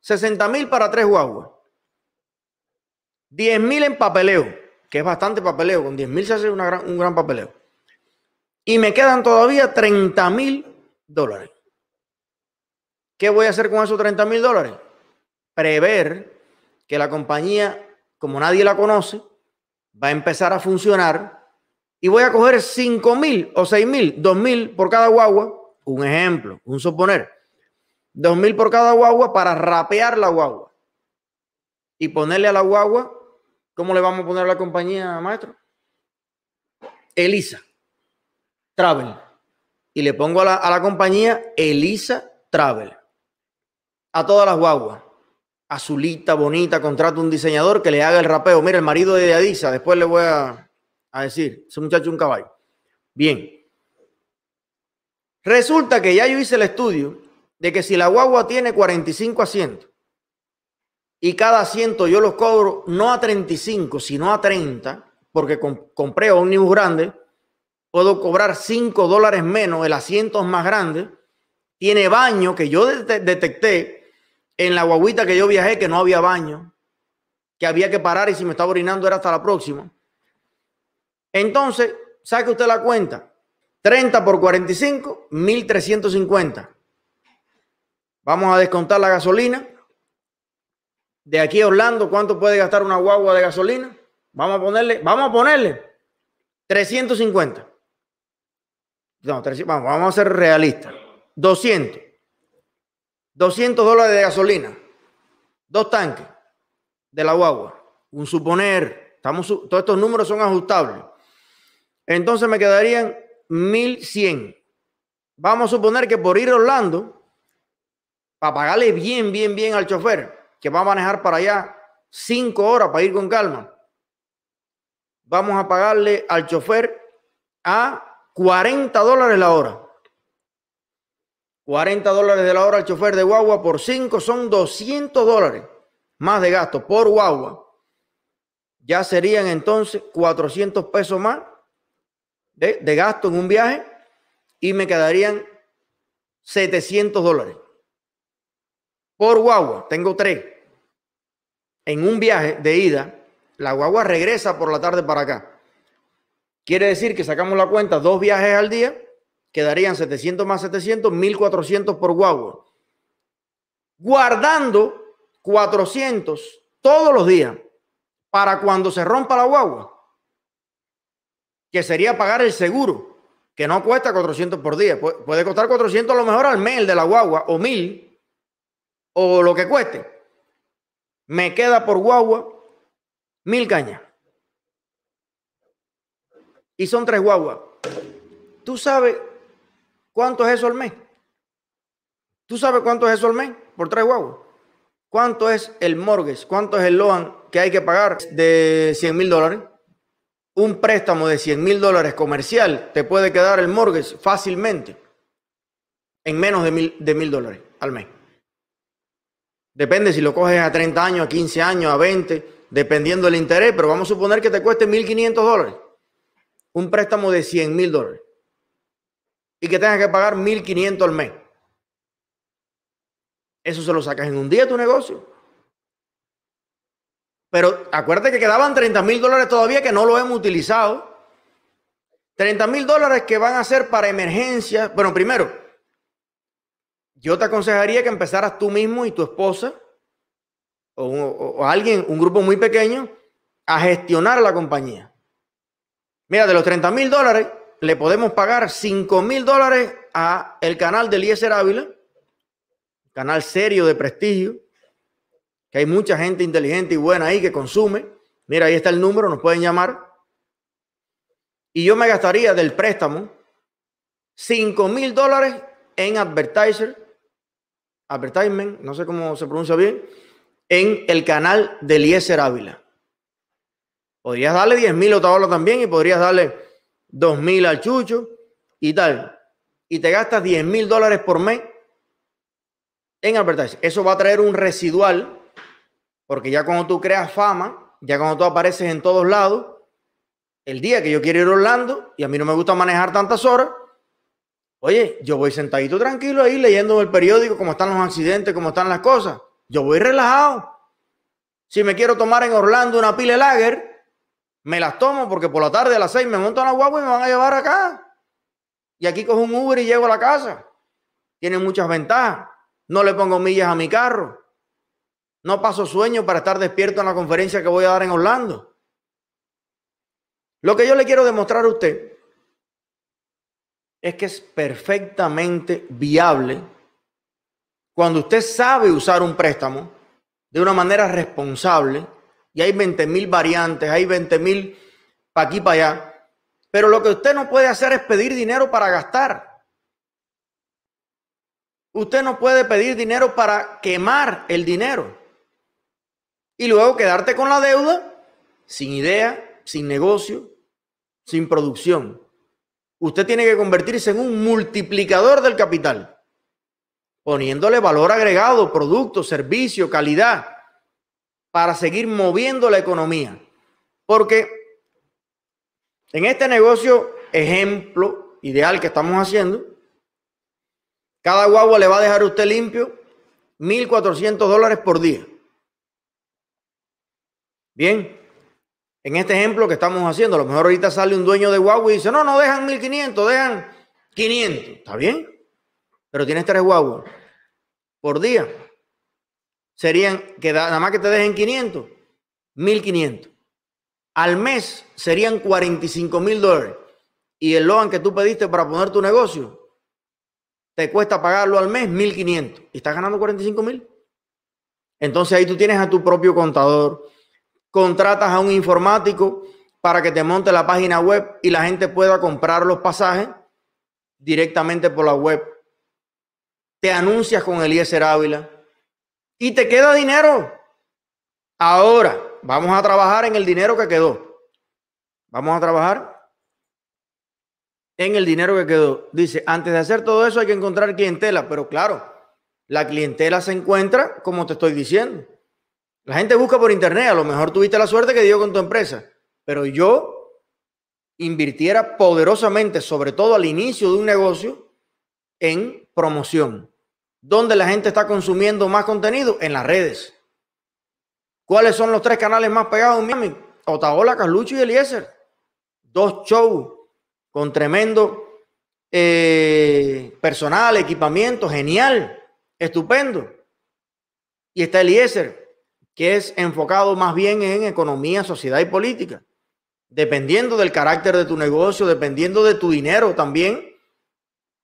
60 mil para tres guaguas. 10 mil en papeleo, que es bastante papeleo. Con 10 mil se hace un gran papeleo y me quedan todavía 30 mil dólares. ¿Qué voy a hacer con esos 30 mil dólares? Prever que la compañía, como nadie la conoce, va a empezar a funcionar y voy a coger 5 mil o 6 mil, 2 mil por cada guagua. Un ejemplo, un suponer. 2 mil por cada guagua para rapear la guagua y ponerle a la guagua, ¿cómo le vamos a poner a la compañía, maestro? Elisa. Travel. Y le pongo a la, a la compañía Elisa Travel. A todas las guaguas. Azulita, bonita, contrato un diseñador que le haga el rapeo. Mira, el marido de Adisa, después le voy a, a decir, ese muchacho un caballo. Bien. Resulta que ya yo hice el estudio de que si la guagua tiene 45 asientos y cada asiento yo los cobro no a 35, sino a 30, porque compré un ómnibus grande, puedo cobrar 5 dólares menos, el asiento es más grande, tiene baño, que yo detecté en la guaguita que yo viajé que no había baño, que había que parar y si me estaba orinando era hasta la próxima. Entonces, saque usted la cuenta. 30 por 45, 1350. Vamos a descontar la gasolina. De aquí a Orlando, ¿cuánto puede gastar una guagua de gasolina? Vamos a ponerle, vamos a ponerle 350. No, vamos a ser realistas. 200. 200 dólares de gasolina. Dos tanques de la guagua. Un suponer. Estamos, todos estos números son ajustables. Entonces me quedarían 1100. Vamos a suponer que por ir a Orlando, para pagarle bien, bien, bien al chofer, que va a manejar para allá cinco horas para ir con calma, vamos a pagarle al chofer a 40 dólares la hora. 40 dólares de la hora al chofer de guagua por 5 son 200 dólares más de gasto por guagua. Ya serían entonces 400 pesos más de, gasto en un viaje y me quedarían 700 dólares por guagua. Tengo tres. En un viaje de ida, la guagua regresa por la tarde para acá. Quiere decir que sacamos la cuenta, dos viajes al día, quedarían 700 más 700, 1400 por guagua. Guardando 400 todos los días para cuando se rompa la guagua, que sería pagar el seguro, que no cuesta 400 por día, puede costar 400 a lo mejor al mes de la guagua, o 1000, o lo que cueste. Me queda por guagua mil cañas. Y son tres guaguas. ¿Tú sabes cuánto es eso al mes? ¿Tú sabes cuánto es eso al mes por tres guaguas? ¿Cuánto es el mortgage? ¿Cuánto es el loan que hay que pagar de 100 mil dólares? Un préstamo de 100 mil dólares comercial te puede quedar el mortgage fácilmente en menos de mil, de mil dólares al mes. Depende si lo coges a 30 años, a 15 años, a 20, dependiendo del interés, pero vamos a suponer que te cueste 1.500 dólares. Un préstamo de 100 mil dólares. Y que tengas que pagar 1.500 al mes. Eso se lo sacas en un día tu negocio. Pero acuérdate que quedaban 30 mil dólares todavía que no lo hemos utilizado. 30 mil dólares que van a ser para emergencias. Bueno, primero, yo te aconsejaría que empezaras tú mismo y tu esposa o, alguien, un grupo muy pequeño, a gestionar la compañía. Mira, de los 30 mil dólares le podemos pagar 5 mil dólares a el canal de Eliezer Ávila canal serio de prestigio, que hay mucha gente inteligente y buena ahí que consume. Mira, ahí está el número, nos pueden llamar. Y yo me gastaría del préstamo 5 mil dólares en advertiser, advertisement, no sé cómo se pronuncia bien, en el canal de Eliezer Ávila. Podrías darle 10 mil a también y podrías darle 2 mil al Chucho y tal. Y te gastas 10 mil dólares por mes en advertising. Eso va a traer un residual, porque ya cuando tú creas fama, ya cuando tú apareces en todos lados, el día que yo quiero ir a Orlando y a mí no me gusta manejar tantas horas, oye, yo voy sentadito tranquilo ahí leyendo el periódico cómo están los accidentes, cómo están las cosas. Yo voy relajado. Si me quiero tomar en Orlando una pile lager, me las tomo porque por la tarde a las seis me monto en la guagua y me van a llevar acá. Y aquí cojo un Uber y llego a la casa. Tiene muchas ventajas. No le pongo millas a mi carro. No paso sueño para estar despierto en la conferencia que voy a dar en Orlando. Lo que yo le quiero demostrar a usted es que es perfectamente viable cuando usted sabe usar un préstamo de una manera responsable y hay 20 mil variantes, hay 20 mil para aquí, para allá. Pero lo que usted no puede hacer es pedir dinero para gastar. Usted no puede pedir dinero para quemar el dinero y luego quedarte con la deuda sin idea, sin negocio, sin producción. Usted tiene que convertirse en un multiplicador del capital, poniéndole valor agregado, producto, servicio, calidad, para seguir moviendo la economía. Porque en este negocio, ejemplo ideal que estamos haciendo, cada guagua le va a dejar a usted limpio 1.400 dólares por día. Bien, en este ejemplo que estamos haciendo, a lo mejor ahorita sale un dueño de guagua y dice, no, no dejan 1.500, dejan 500. ¿Está bien? Pero tienes tres guaguas por día. Serían, que nada más que te dejen 500, 1.500. Al mes serían 45 mil dólares. Y el loan que tú pediste para poner tu negocio te cuesta pagarlo al mes 1.500 y estás ganando 45 mil. Entonces ahí tú tienes a tu propio contador, contratas a un informático para que te monte la página web y la gente pueda comprar los pasajes directamente por la web. Te anuncias con Eliezer Ávila y te queda dinero. Ahora, vamos a trabajar en el dinero que quedó. Vamos a trabajar en el dinero que quedó. Dice, antes de hacer todo eso hay que encontrar clientela, pero claro, la clientela se encuentra como te estoy diciendo. La gente busca por internet, a lo mejor tuviste la suerte que dio con tu empresa, pero yo invirtiera poderosamente, sobre todo al inicio de un negocio, en promoción. ¿Dónde la gente está consumiendo más contenido? En las redes. ¿Cuáles son los tres canales más pegados en Miami? Otaola, Carlucho y Eliezer. Dos shows con tremendo eh, personal, equipamiento, genial, estupendo. Y está Eliezer, que es enfocado más bien en economía, sociedad y política. Dependiendo del carácter de tu negocio, dependiendo de tu dinero también.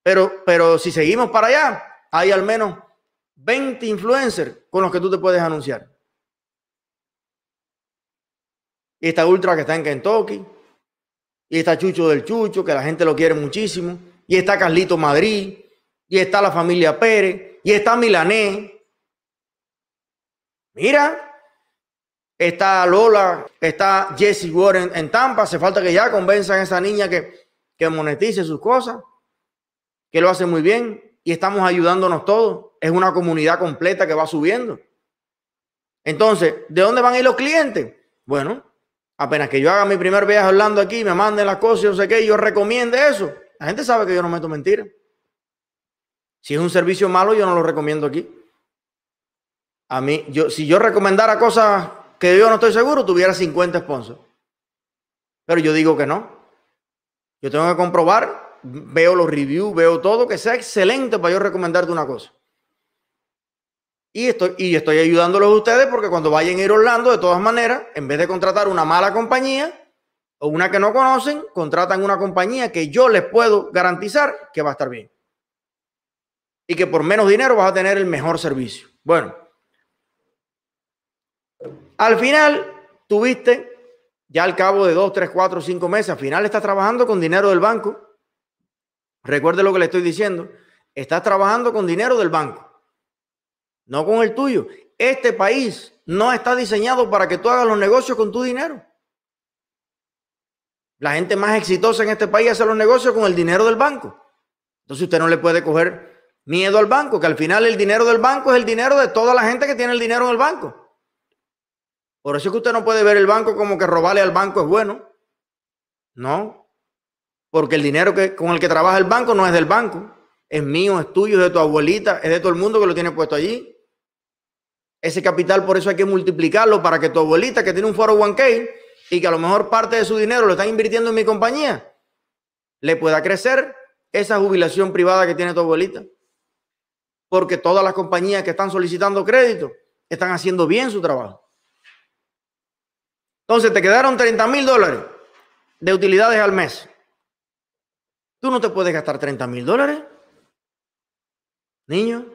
Pero, pero si seguimos para allá, hay al menos 20 influencers con los que tú te puedes anunciar. Y está Ultra que está en Kentucky. Y está Chucho del Chucho, que la gente lo quiere muchísimo. Y está Carlito Madrid. Y está la familia Pérez. Y está Milané. Mira. Está Lola. Está Jesse Warren en Tampa. Hace falta que ya convenzan a esa niña que, que monetice sus cosas. Que lo hace muy bien. Y estamos ayudándonos todos. Es una comunidad completa que va subiendo. Entonces, ¿de dónde van a ir los clientes? Bueno, Apenas que yo haga mi primer viaje hablando aquí, me manden las cosas, yo sé qué, yo recomiende eso. La gente sabe que yo no meto mentiras. Si es un servicio malo, yo no lo recomiendo aquí. A mí, yo, si yo recomendara cosas que yo no estoy seguro, tuviera 50 sponsors. Pero yo digo que no. Yo tengo que comprobar, veo los reviews, veo todo, que sea excelente para yo recomendarte una cosa. Y estoy, y estoy ayudándolos a ustedes porque cuando vayan a ir a Orlando, de todas maneras, en vez de contratar una mala compañía o una que no conocen, contratan una compañía que yo les puedo garantizar que va a estar bien. Y que por menos dinero vas a tener el mejor servicio. Bueno, al final tuviste, ya al cabo de dos, tres, cuatro, cinco meses, al final estás trabajando con dinero del banco. Recuerde lo que le estoy diciendo. Estás trabajando con dinero del banco no con el tuyo. Este país no está diseñado para que tú hagas los negocios con tu dinero. La gente más exitosa en este país hace los negocios con el dinero del banco. Entonces usted no le puede coger miedo al banco, que al final el dinero del banco es el dinero de toda la gente que tiene el dinero en el banco. Por eso es que usted no puede ver el banco como que robarle al banco es bueno. No, porque el dinero que, con el que trabaja el banco no es del banco, es mío, es tuyo, es de tu abuelita, es de todo el mundo que lo tiene puesto allí. Ese capital por eso hay que multiplicarlo para que tu abuelita que tiene un foro 1K y que a lo mejor parte de su dinero lo está invirtiendo en mi compañía, le pueda crecer esa jubilación privada que tiene tu abuelita. Porque todas las compañías que están solicitando crédito están haciendo bien su trabajo. Entonces te quedaron 30 mil dólares de utilidades al mes. Tú no te puedes gastar 30 mil dólares, niño.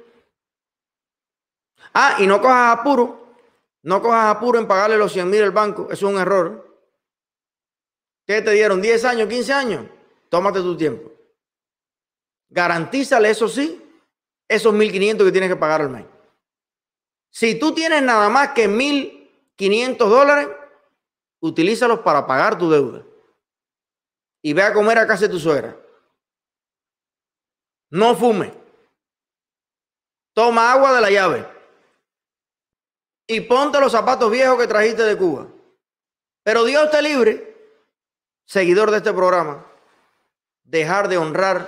Ah, y no cojas apuro. No cojas apuro en pagarle los 100 mil al banco. Eso es un error. ¿Qué te dieron? ¿10 años, 15 años? Tómate tu tiempo. Garantízale, eso sí, esos 1.500 que tienes que pagar al mes. Si tú tienes nada más que 1.500 dólares, utilízalos para pagar tu deuda. Y ve a comer a casa de tu suegra. No fume. Toma agua de la llave y ponte los zapatos viejos que trajiste de Cuba. Pero Dios te libre, seguidor de este programa, dejar de honrar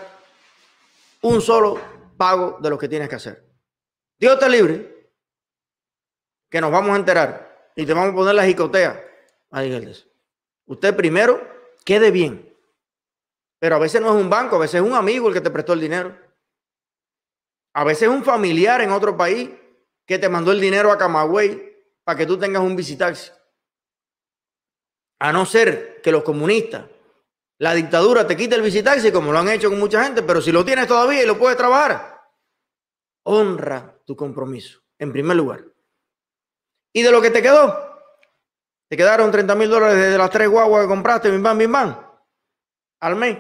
un solo pago de lo que tienes que hacer. Dios te libre, que nos vamos a enterar y te vamos a poner la jicotea. Ahí, Usted primero quede bien. Pero a veces no es un banco, a veces es un amigo el que te prestó el dinero. A veces es un familiar en otro país que te mandó el dinero a Camagüey para que tú tengas un visitaxi. A no ser que los comunistas, la dictadura te quite el visitaxi, como lo han hecho con mucha gente, pero si lo tienes todavía y lo puedes trabajar, honra tu compromiso, en primer lugar. Y de lo que te quedó, te quedaron 30 mil dólares de las tres guaguas que compraste, bim bam, bim bam, al mes.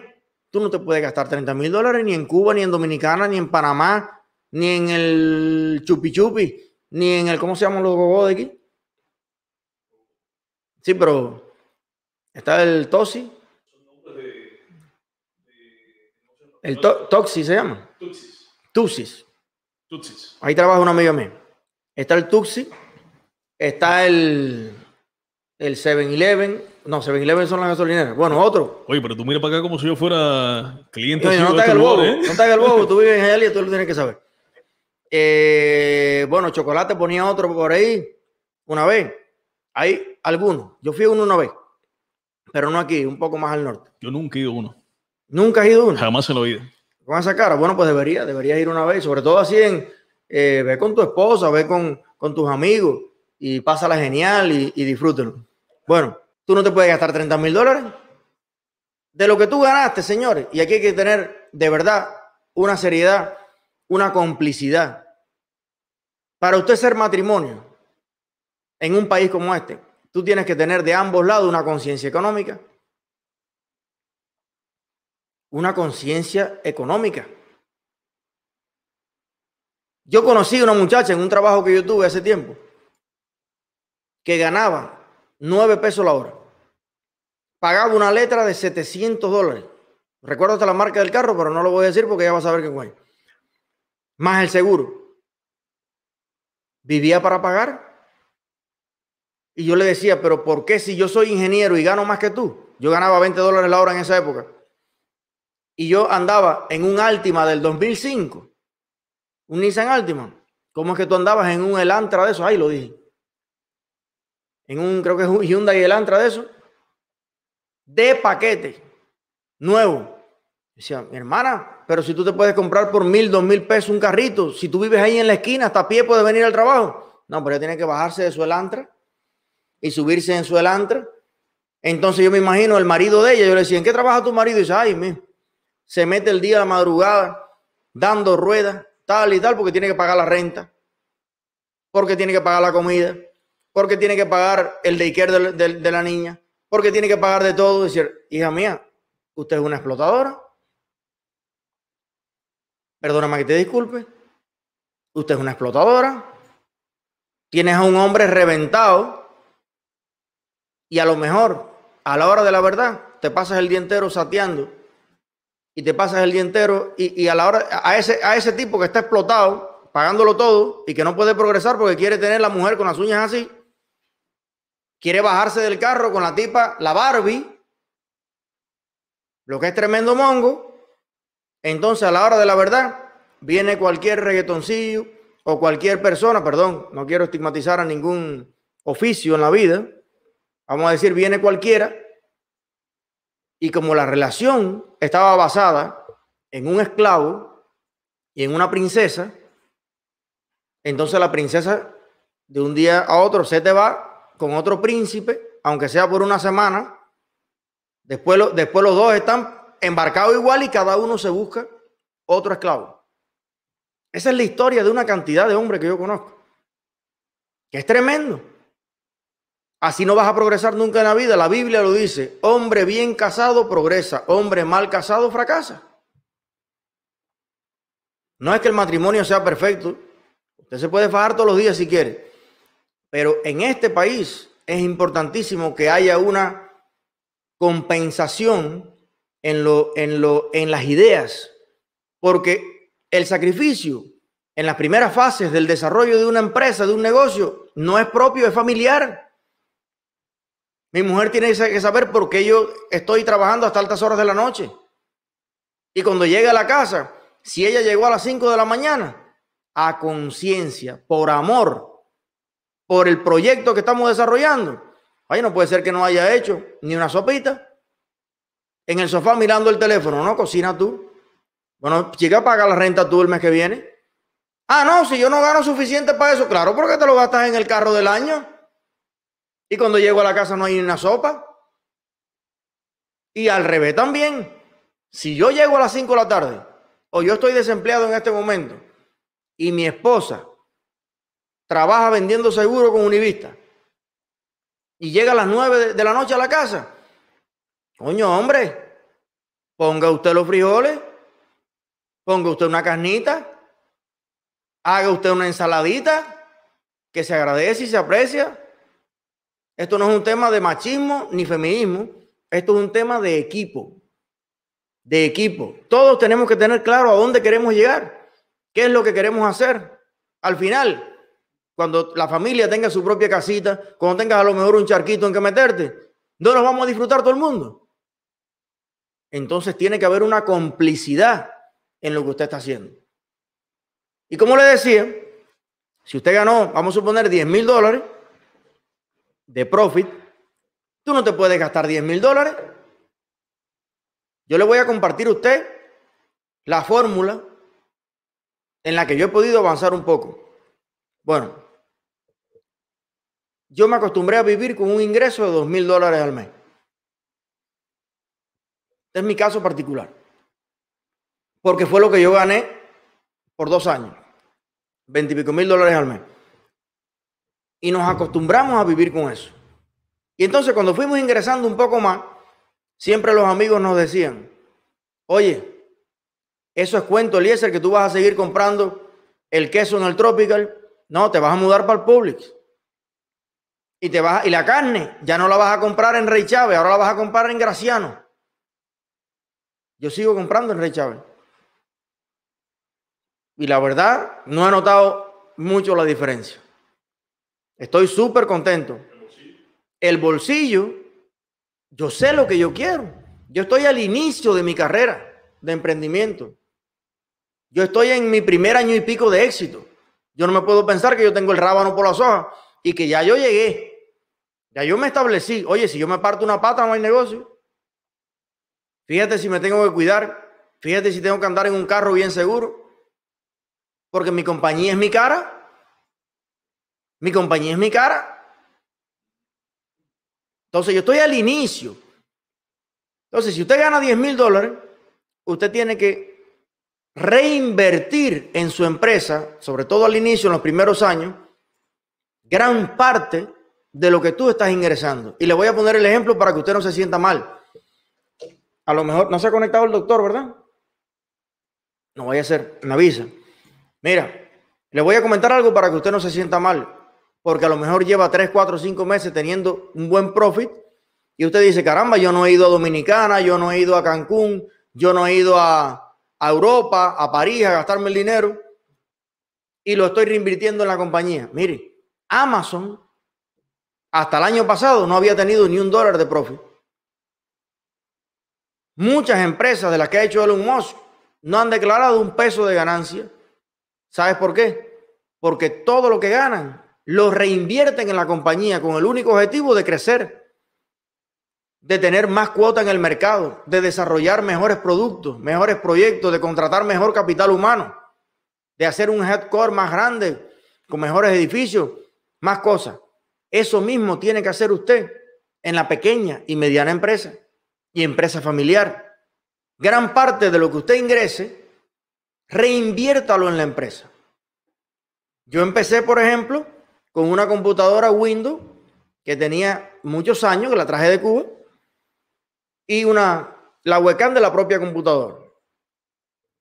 Tú no te puedes gastar 30 mil dólares ni en Cuba, ni en Dominicana, ni en Panamá, ni en el chupi chupi, ni en el, ¿cómo se llaman los gogos de aquí? Sí, pero está el Tosi. El Toxi se llama. Tuxis. Tuxis. Ahí trabaja un amigo mío. Está el Tuxi. Está el el 7-Eleven. No, 7-Eleven son las gasolineras. Bueno, otro. Oye, pero tú mira para acá como si yo fuera cliente. No, no te hagas el bobo. ¿eh? No te hagas el bobo. Tú vives en y tú lo tienes que saber. Eh, bueno, chocolate ponía otro por ahí una vez. Hay algunos. Yo fui uno una vez. Pero no aquí, un poco más al norte. Yo nunca he ido uno. ¿Nunca has ido uno? Jamás se lo he ido. Con esa cara. Bueno, pues debería, deberías ir una vez. Sobre todo así en. Eh, ve con tu esposa, ve con, con tus amigos y pásala genial y, y disfrútenlo. Bueno, tú no te puedes gastar 30 mil dólares de lo que tú ganaste, señores. Y aquí hay que tener de verdad una seriedad, una complicidad. Para usted ser matrimonio en un país como este, tú tienes que tener de ambos lados una conciencia económica. Una conciencia económica. Yo conocí a una muchacha en un trabajo que yo tuve hace tiempo que ganaba 9 pesos la hora. Pagaba una letra de 700 dólares. Recuerdo hasta la marca del carro, pero no lo voy a decir porque ya vas a ver qué fue. Más el seguro. Vivía para pagar. Y yo le decía, pero ¿por qué si yo soy ingeniero y gano más que tú? Yo ganaba 20 dólares la hora en esa época. Y yo andaba en un Altima del 2005. Un Nissan Altima. ¿Cómo es que tú andabas en un Elantra de eso? Ahí lo dije en un, creo que es un Hyundai Elantra de eso, de paquete, nuevo. Decía, mi hermana, pero si tú te puedes comprar por mil, dos mil pesos un carrito, si tú vives ahí en la esquina, hasta a pie puedes venir al trabajo. No, pero ella tiene que bajarse de su Elantra y subirse en su Elantra. Entonces yo me imagino el marido de ella, yo le decía, ¿en qué trabaja tu marido? Y dice, ay, se mete el día a la madrugada dando ruedas, tal y tal, porque tiene que pagar la renta, porque tiene que pagar la comida, porque tiene que pagar el daycare de, de, la niña, porque tiene que pagar de todo. Decir, hija mía, usted es una explotadora. Perdóname que te disculpe. Usted es una explotadora. Tienes a un hombre reventado y a lo mejor a la hora de la verdad te pasas el día entero sateando y te pasas el día entero y, y a la hora a ese, a ese tipo que está explotado pagándolo todo y que no puede progresar porque quiere tener la mujer con las uñas así quiere bajarse del carro con la tipa, la Barbie, lo que es tremendo mongo. Entonces, a la hora de la verdad, viene cualquier reggaetoncillo o cualquier persona, perdón, no quiero estigmatizar a ningún oficio en la vida, vamos a decir, viene cualquiera, y como la relación estaba basada en un esclavo y en una princesa, entonces la princesa de un día a otro se te va con otro príncipe, aunque sea por una semana. Después, los dos están embarcados igual y cada uno se busca otro esclavo. Esa es la historia de una cantidad de hombres que yo conozco. Que es tremendo. Así no vas a progresar nunca en la vida. La Biblia lo dice. Hombre bien casado progresa. Hombre mal casado fracasa. No es que el matrimonio sea perfecto. Usted se puede fajar todos los días si quiere. Pero en este país es importantísimo que haya una compensación en, lo, en, lo, en las ideas, porque el sacrificio en las primeras fases del desarrollo de una empresa, de un negocio, no es propio, es familiar. Mi mujer tiene que saber por qué yo estoy trabajando hasta altas horas de la noche. Y cuando llegue a la casa, si ella llegó a las 5 de la mañana, a conciencia, por amor, por el proyecto que estamos desarrollando. Ay, no puede ser que no haya hecho ni una sopita. En el sofá mirando el teléfono, ¿no? Cocina tú. Bueno, chica, paga la renta tú el mes que viene. Ah, no, si yo no gano suficiente para eso, claro, porque te lo gastas en el carro del año. Y cuando llego a la casa no hay ni una sopa. Y al revés también. Si yo llego a las 5 de la tarde o yo estoy desempleado en este momento y mi esposa trabaja vendiendo seguro con Univista y llega a las 9 de, la noche a la casa. Coño, hombre, ponga usted los frijoles, ponga usted una carnita, haga usted una ensaladita que se agradece y se aprecia. Esto no es un tema de machismo ni feminismo, esto es un tema de equipo, de equipo. Todos tenemos que tener claro a dónde queremos llegar, qué es lo que queremos hacer. Al final, cuando la familia tenga su propia casita, cuando tengas a lo mejor un charquito en que meterte, no nos vamos a disfrutar todo el mundo. Entonces tiene que haber una complicidad en lo que usted está haciendo. Y como le decía, si usted ganó, vamos a suponer 10 mil dólares de profit, tú no te puedes gastar 10 mil dólares. Yo le voy a compartir a usted la fórmula en la que yo he podido avanzar un poco. Bueno, yo me acostumbré a vivir con un ingreso de dos mil dólares al mes. Este es mi caso particular. Porque fue lo que yo gané por dos años. Veintipico mil dólares al mes. Y nos acostumbramos a vivir con eso. Y entonces cuando fuimos ingresando un poco más, siempre los amigos nos decían, oye, eso es cuento, Eliezer, que tú vas a seguir comprando el queso en el Tropical. No, te vas a mudar para el Publix. Y, te vas, y la carne ya no la vas a comprar en Rey Chávez, ahora la vas a comprar en Graciano. Yo sigo comprando en Rey Chávez. Y la verdad, no he notado mucho la diferencia. Estoy súper contento. El bolsillo, yo sé lo que yo quiero. Yo estoy al inicio de mi carrera de emprendimiento. Yo estoy en mi primer año y pico de éxito. Yo no me puedo pensar que yo tengo el rábano por las hojas y que ya yo llegué. Ya yo me establecí, oye, si yo me parto una pata no hay negocio. Fíjate si me tengo que cuidar, fíjate si tengo que andar en un carro bien seguro, porque mi compañía es mi cara. Mi compañía es mi cara. Entonces yo estoy al inicio. Entonces, si usted gana 10 mil dólares, usted tiene que reinvertir en su empresa, sobre todo al inicio, en los primeros años, gran parte de lo que tú estás ingresando. Y le voy a poner el ejemplo para que usted no se sienta mal. A lo mejor no se ha conectado el doctor, ¿verdad? No vaya a ser, me avisa. Mira, le voy a comentar algo para que usted no se sienta mal, porque a lo mejor lleva 3, 4, 5 meses teniendo un buen profit y usted dice, caramba, yo no he ido a Dominicana, yo no he ido a Cancún, yo no he ido a, a Europa, a París, a gastarme el dinero y lo estoy reinvirtiendo en la compañía. Mire, Amazon hasta el año pasado no había tenido ni un dólar de profit. Muchas empresas de las que ha hecho Elon Musk no han declarado un peso de ganancia. ¿Sabes por qué? Porque todo lo que ganan lo reinvierten en la compañía con el único objetivo de crecer, de tener más cuota en el mercado, de desarrollar mejores productos, mejores proyectos, de contratar mejor capital humano, de hacer un headquarter más grande, con mejores edificios, más cosas. Eso mismo tiene que hacer usted en la pequeña y mediana empresa y empresa familiar. Gran parte de lo que usted ingrese, reinviértalo en la empresa. Yo empecé, por ejemplo, con una computadora Windows que tenía muchos años, que la traje de Cuba, y una, la webcam de la propia computadora.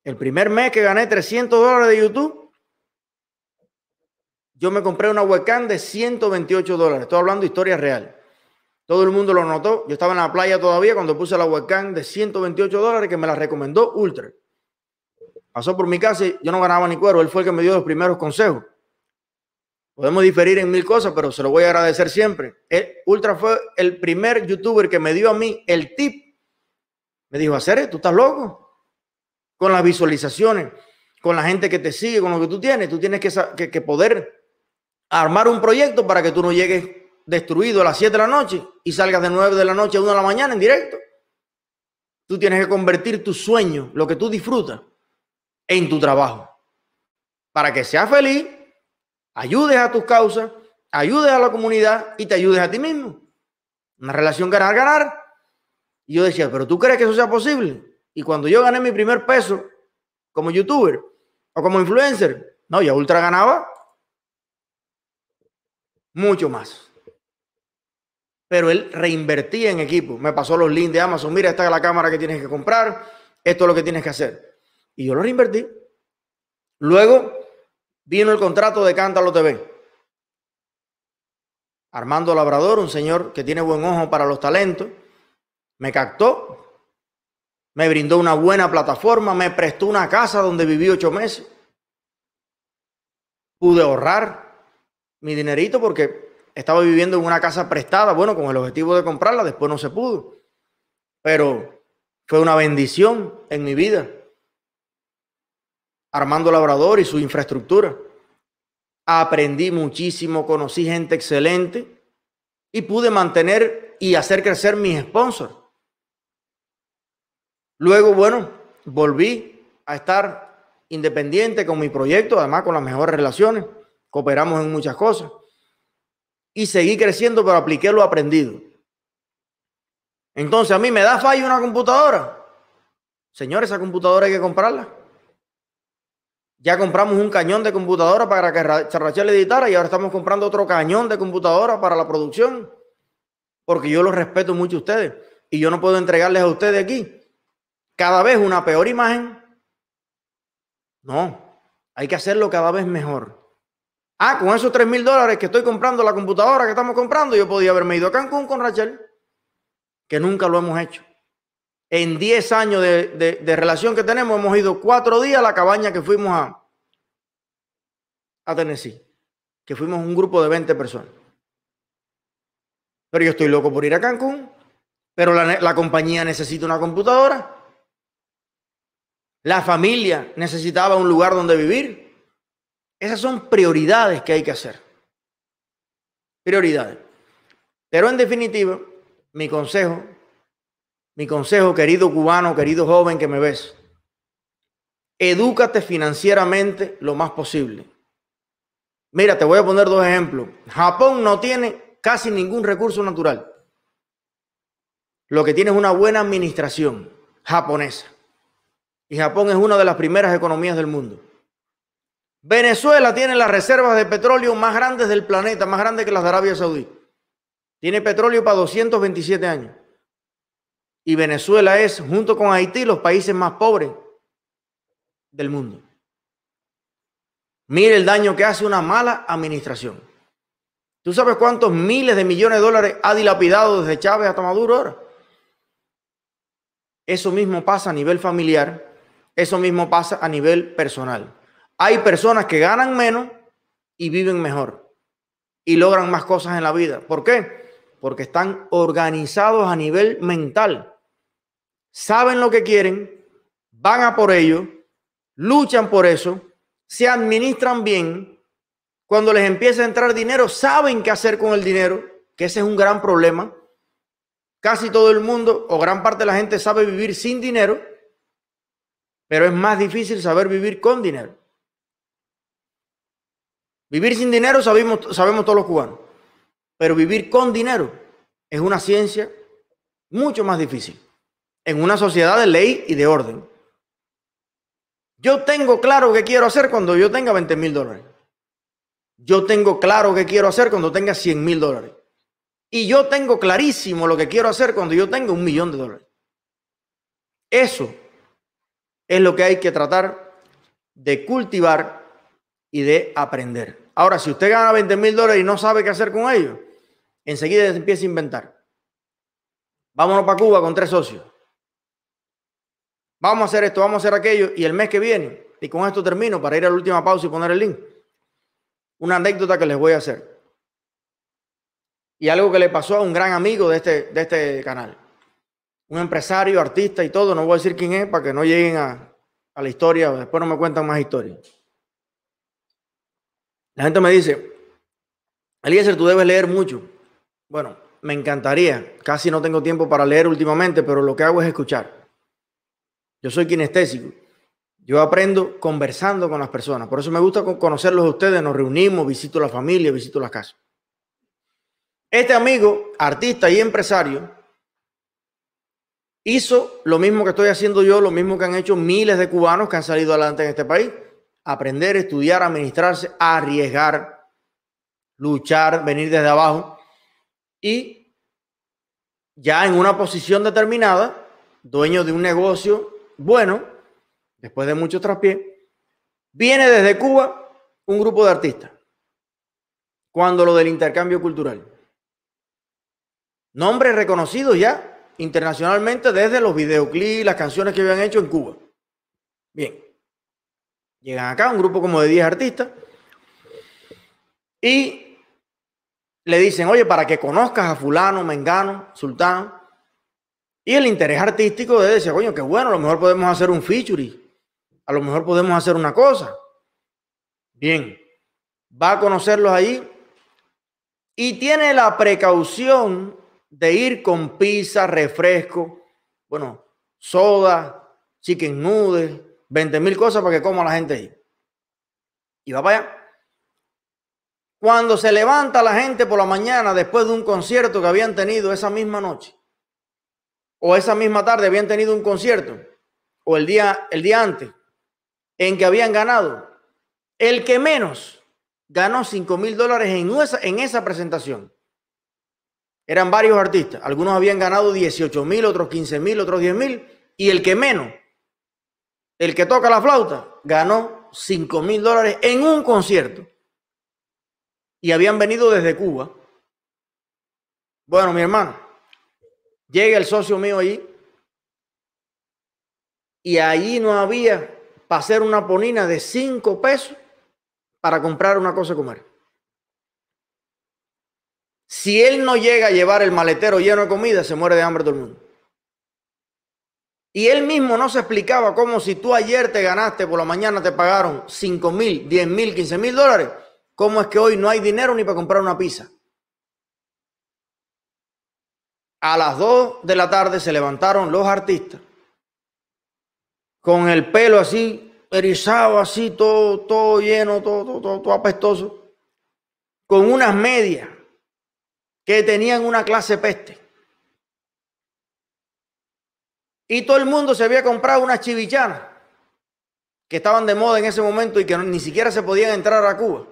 El primer mes que gané 300 dólares de YouTube, yo me compré una webcam de 128 dólares. Estoy hablando de historia real. Todo el mundo lo notó. Yo estaba en la playa todavía cuando puse la webcam de 128 dólares que me la recomendó Ultra. Pasó por mi casa y yo no ganaba ni cuero. Él fue el que me dio los primeros consejos. Podemos diferir en mil cosas, pero se lo voy a agradecer siempre. Ultra fue el primer youtuber que me dio a mí el tip. Me dijo, hacer, tú estás loco. Con las visualizaciones, con la gente que te sigue, con lo que tú tienes, tú tienes que, que poder armar un proyecto para que tú no llegues destruido a las 7 de la noche y salgas de 9 de la noche a 1 de la mañana en directo. Tú tienes que convertir tu sueño, lo que tú disfrutas, en tu trabajo. Para que seas feliz, ayudes a tus causas, ayudes a la comunidad y te ayudes a ti mismo. Una relación ganar-ganar. Y yo decía, pero tú crees que eso sea posible? Y cuando yo gané mi primer peso como youtuber o como influencer, no, ya ultra ganaba mucho más. pero él reinvertía en equipo. Me pasó los links de Amazon. Mira, esta es la cámara que tienes que comprar. Esto es lo que tienes que hacer. Y yo lo reinvertí. Luego vino el contrato de Cántalo TV. Armando Labrador, un señor que tiene buen ojo para los talentos, me captó, me brindó una buena plataforma, me prestó una casa donde viví ocho meses. Pude ahorrar mi dinerito porque estaba viviendo en una casa prestada, bueno, con el objetivo de comprarla, después no se pudo. Pero fue una bendición en mi vida. Armando Labrador y su infraestructura. Aprendí muchísimo, conocí gente excelente y pude mantener y hacer crecer mis sponsors. Luego, bueno, volví a estar independiente con mi proyecto, además con las mejores relaciones. Cooperamos en muchas cosas y seguí creciendo, pero apliqué lo aprendido. Entonces a mí me da fallo una computadora. Señores, esa computadora hay que comprarla. Ya compramos un cañón de computadora para que Charrachel editara y ahora estamos comprando otro cañón de computadora para la producción. Porque yo los respeto mucho a ustedes y yo no puedo entregarles a ustedes aquí cada vez una peor imagen. No, hay que hacerlo cada vez mejor. Ah, con esos 3 mil dólares que estoy comprando la computadora que estamos comprando, yo podía haberme ido a Cancún con Rachel, que nunca lo hemos hecho. En 10 años de, relación que tenemos, hemos ido cuatro días a la cabaña que fuimos a, a Tennessee, que fuimos un grupo de 20 personas. Pero yo estoy loco por ir a Cancún, pero la, la compañía necesita una computadora. La familia necesitaba un lugar donde vivir. Esas son prioridades que hay que hacer. Prioridades. Pero en definitiva, mi consejo, mi consejo, querido cubano, querido joven que me ves, edúcate financieramente lo más posible. Mira, te voy a poner dos ejemplos. Japón no tiene casi ningún recurso natural. Lo que tiene es una buena administración japonesa. Y Japón es una de las primeras economías del mundo. Venezuela tiene las reservas de petróleo más grandes del planeta, más grandes que las de Arabia Saudí. Tiene petróleo para 227 años. Y Venezuela es, junto con Haití, los países más pobres del mundo. Mire el daño que hace una mala administración. ¿Tú sabes cuántos miles de millones de dólares ha dilapidado desde Chávez hasta Maduro ahora? Eso mismo pasa a nivel familiar, eso mismo pasa a nivel personal. Hay personas que ganan menos y viven mejor y logran más cosas en la vida. ¿Por qué? Porque están organizados a nivel mental. Saben lo que quieren, van a por ello, luchan por eso, se administran bien. Cuando les empieza a entrar dinero, saben qué hacer con el dinero, que ese es un gran problema. Casi todo el mundo o gran parte de la gente sabe vivir sin dinero, pero es más difícil saber vivir con dinero. Vivir sin dinero sabemos, sabemos todos los cubanos, pero vivir con dinero es una ciencia mucho más difícil en una sociedad de ley y de orden. Yo tengo claro qué quiero hacer cuando yo tenga 20 mil dólares. Yo tengo claro qué quiero hacer cuando tenga 100 mil dólares. Y yo tengo clarísimo lo que quiero hacer cuando yo tenga un millón de dólares. Eso es lo que hay que tratar de cultivar y de aprender. Ahora, si usted gana 20 mil dólares y no sabe qué hacer con ellos, enseguida se empieza a inventar. Vámonos para Cuba con tres socios. Vamos a hacer esto, vamos a hacer aquello. Y el mes que viene, y con esto termino para ir a la última pausa y poner el link. Una anécdota que les voy a hacer. Y algo que le pasó a un gran amigo de este, de este canal. Un empresario, artista y todo. No voy a decir quién es para que no lleguen a, a la historia. Después no me cuentan más historias. La gente me dice, Eliezer, tú debes leer mucho. Bueno, me encantaría. Casi no tengo tiempo para leer últimamente, pero lo que hago es escuchar. Yo soy kinestésico. Yo aprendo conversando con las personas. Por eso me gusta conocerlos a ustedes. Nos reunimos, visito la familia, visito las casas. Este amigo, artista y empresario, hizo lo mismo que estoy haciendo yo, lo mismo que han hecho miles de cubanos que han salido adelante en este país aprender, estudiar, administrarse, arriesgar, luchar, venir desde abajo y ya en una posición determinada, dueño de un negocio bueno, después de mucho traspié, viene desde Cuba un grupo de artistas. Cuando lo del intercambio cultural. Nombres reconocidos ya internacionalmente desde los videoclips, las canciones que habían hecho en Cuba. Bien. Llegan acá un grupo como de 10 artistas y le dicen, oye, para que conozcas a fulano, mengano, sultán. Y el interés artístico de decir, coño, qué bueno, a lo mejor podemos hacer un featuring. A lo mejor podemos hacer una cosa. Bien, va a conocerlos ahí y tiene la precaución de ir con pizza, refresco, bueno, soda, chicken nudes, 20 mil cosas para que coma la gente ahí. Y va para allá. Cuando se levanta la gente por la mañana después de un concierto que habían tenido esa misma noche, o esa misma tarde habían tenido un concierto, o el día, el día antes, en que habían ganado, el que menos ganó 5 mil dólares en esa, en esa presentación. Eran varios artistas, algunos habían ganado 18 mil, otros 15 mil, otros 10 mil, y el que menos, el que toca la flauta, ganó 5 mil dólares en un concierto y habían venido desde Cuba. Bueno, mi hermano, llega el socio mío allí y allí no había para hacer una ponina de cinco pesos para comprar una cosa de comer. Si él no llega a llevar el maletero lleno de comida, se muere de hambre todo el mundo. Y él mismo no se explicaba cómo si tú ayer te ganaste, por la mañana te pagaron 5 mil, 10 mil, 15 mil dólares, ¿Cómo es que hoy no hay dinero ni para comprar una pizza? A las 2 de la tarde se levantaron los artistas con el pelo así erizado, así todo, todo lleno, todo, todo, todo, apestoso, con unas medias que tenían una clase peste. Y todo el mundo se había comprado unas chivichanas que estaban de moda en ese momento y que ni siquiera se podían entrar a Cuba.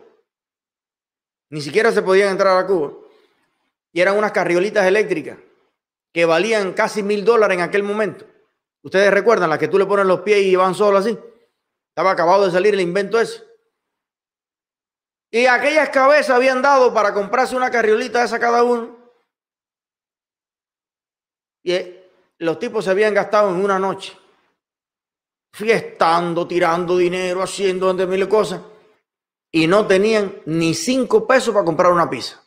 Ni siquiera se podían entrar a Cuba. Y eran unas carriolitas eléctricas que valían casi mil dólares en aquel momento. Ustedes recuerdan las que tú le pones los pies y van solo así. Estaba acabado de salir el invento ese. Y aquellas cabezas habían dado para comprarse una carriolita esa cada uno. Y eh, los tipos se habían gastado en una noche. Fiestando, tirando dinero, haciendo mil cosas y no tenían ni cinco pesos para comprar una pizza.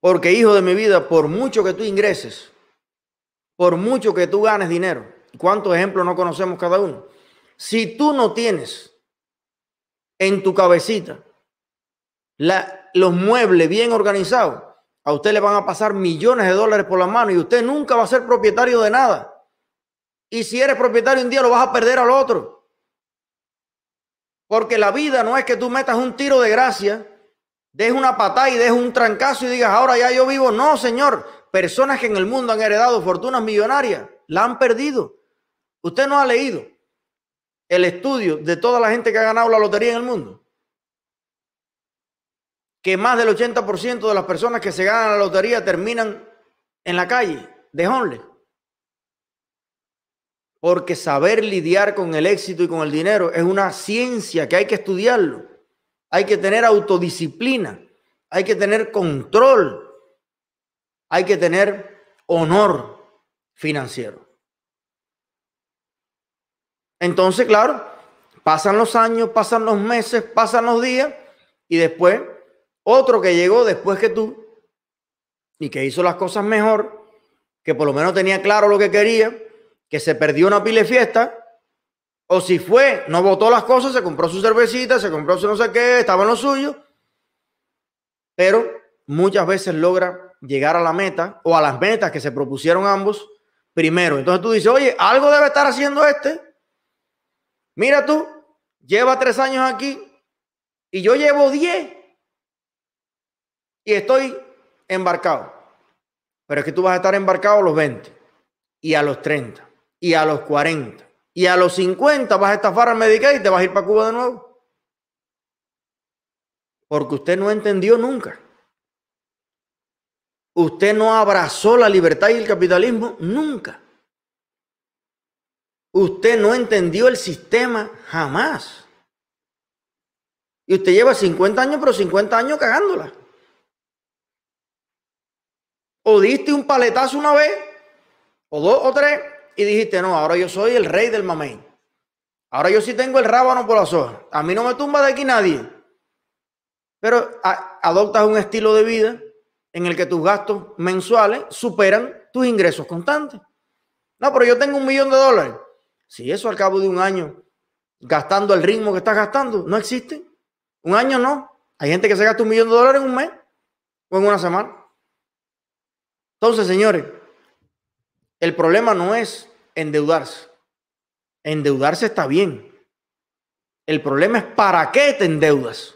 Porque, hijo de mi vida, por mucho que tú ingreses, por mucho que tú ganes dinero, ¿cuántos ejemplos no conocemos cada uno? Si tú no tienes en tu cabecita los muebles bien organizados, a usted le van a pasar millones de dólares por la mano y usted nunca va a ser propietario de nada. Y si eres propietario un día lo vas a perder al otro. Porque la vida no es que tú metas un tiro de gracia, des una patada y des un trancazo y digas, ahora ya yo vivo. No, señor. Personas que en el mundo han heredado fortunas millonarias, la han perdido. Usted no ha leído el estudio de toda la gente que ha ganado la lotería en el mundo. Que más del 80% de las personas que se ganan la lotería terminan en la calle, de. Porque saber lidiar con el éxito y con el dinero es una ciencia que hay que estudiarlo. Hay que tener autodisciplina, hay que tener control, hay que tener honor financiero. Entonces, claro, pasan los años, pasan los meses, pasan los días y después otro que llegó después que tú y que hizo las cosas mejor, que por lo menos tenía claro lo que quería, que se perdió una pile fiesta, o si fue, no votó las cosas, se compró su cervecita, se compró su no sé qué, estaba en lo suyo, pero muchas veces logra llegar a la meta o a las metas que se propusieron ambos primero. Entonces tú dices, oye, algo debe estar haciendo este. Mira tú, lleva tres años aquí y yo llevo diez y estoy embarcado. Pero es que tú vas a estar embarcado a los 20 y a los 30 y a los 40 y a los 50 vas a estafar al Medicaid y te vas a ir para Cuba de nuevo. Porque usted no entendió nunca Usted no abrazó la libertad y el capitalismo nunca. Usted no entendió el sistema jamás. Y usted lleva 50 años, pero 50 años cagándola. O diste un paletazo una vez, o dos o tres, y dijiste, no, ahora yo soy el rey del mamey. Ahora yo sí tengo el rábano por las hojas. A mí no me tumba de aquí nadie. Pero adoptas un estilo de vida en el que tus gastos mensuales superan tus ingresos constantes. No, pero yo tengo un millón de dólares. Si eso al cabo de un año, gastando el ritmo que estás gastando, no existe. Un año no. Hay gente que se gasta un millón de dólares en un mes o en una semana. Entonces, señores, el problema no es endeudarse. Endeudarse está bien. El problema es para qué te endeudas.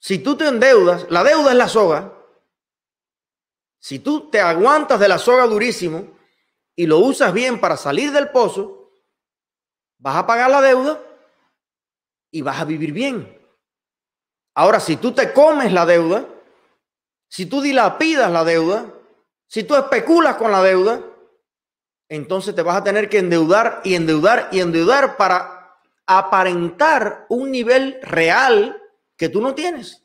Si tú te endeudas, la deuda es la soga. Si tú te aguantas de la soga durísimo y lo usas bien para salir del pozo, vas a pagar la deuda y vas a vivir bien. Ahora, si tú te comes la deuda, si tú dilapidas la deuda, si tú especulas con la deuda, entonces te vas a tener que endeudar y endeudar y endeudar para aparentar un nivel real que tú no tienes.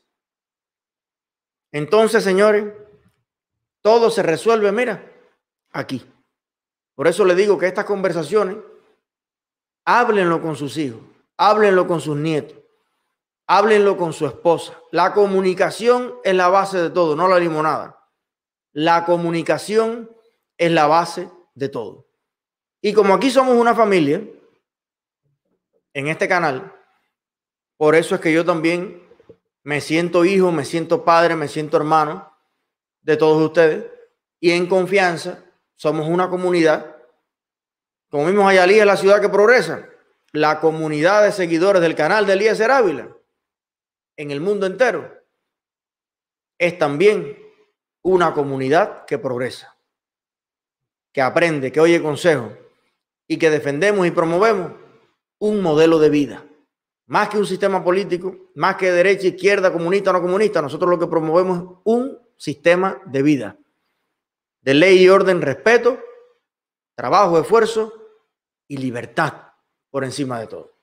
Entonces, señores, todo se resuelve, mira, aquí. Por eso le digo que estas conversaciones, háblenlo con sus hijos, háblenlo con sus nietos, háblenlo con su esposa. La comunicación es la base de todo, no la limonada. La comunicación es la base de todo. Y como aquí somos una familia, en este canal, por eso es que yo también me siento hijo, me siento padre, me siento hermano de todos ustedes y en confianza somos una comunidad. Como vimos Ayalí es la ciudad que progresa. La comunidad de seguidores del canal de Eliezer Ávila en el mundo entero es también una comunidad que progresa, que aprende, que oye consejos y que defendemos y promovemos un modelo de vida. Más que un sistema político, más que derecha, izquierda, comunista, o no comunista, nosotros lo que promovemos es un sistema de vida, de ley y orden, respeto, trabajo, esfuerzo y libertad por encima de todo.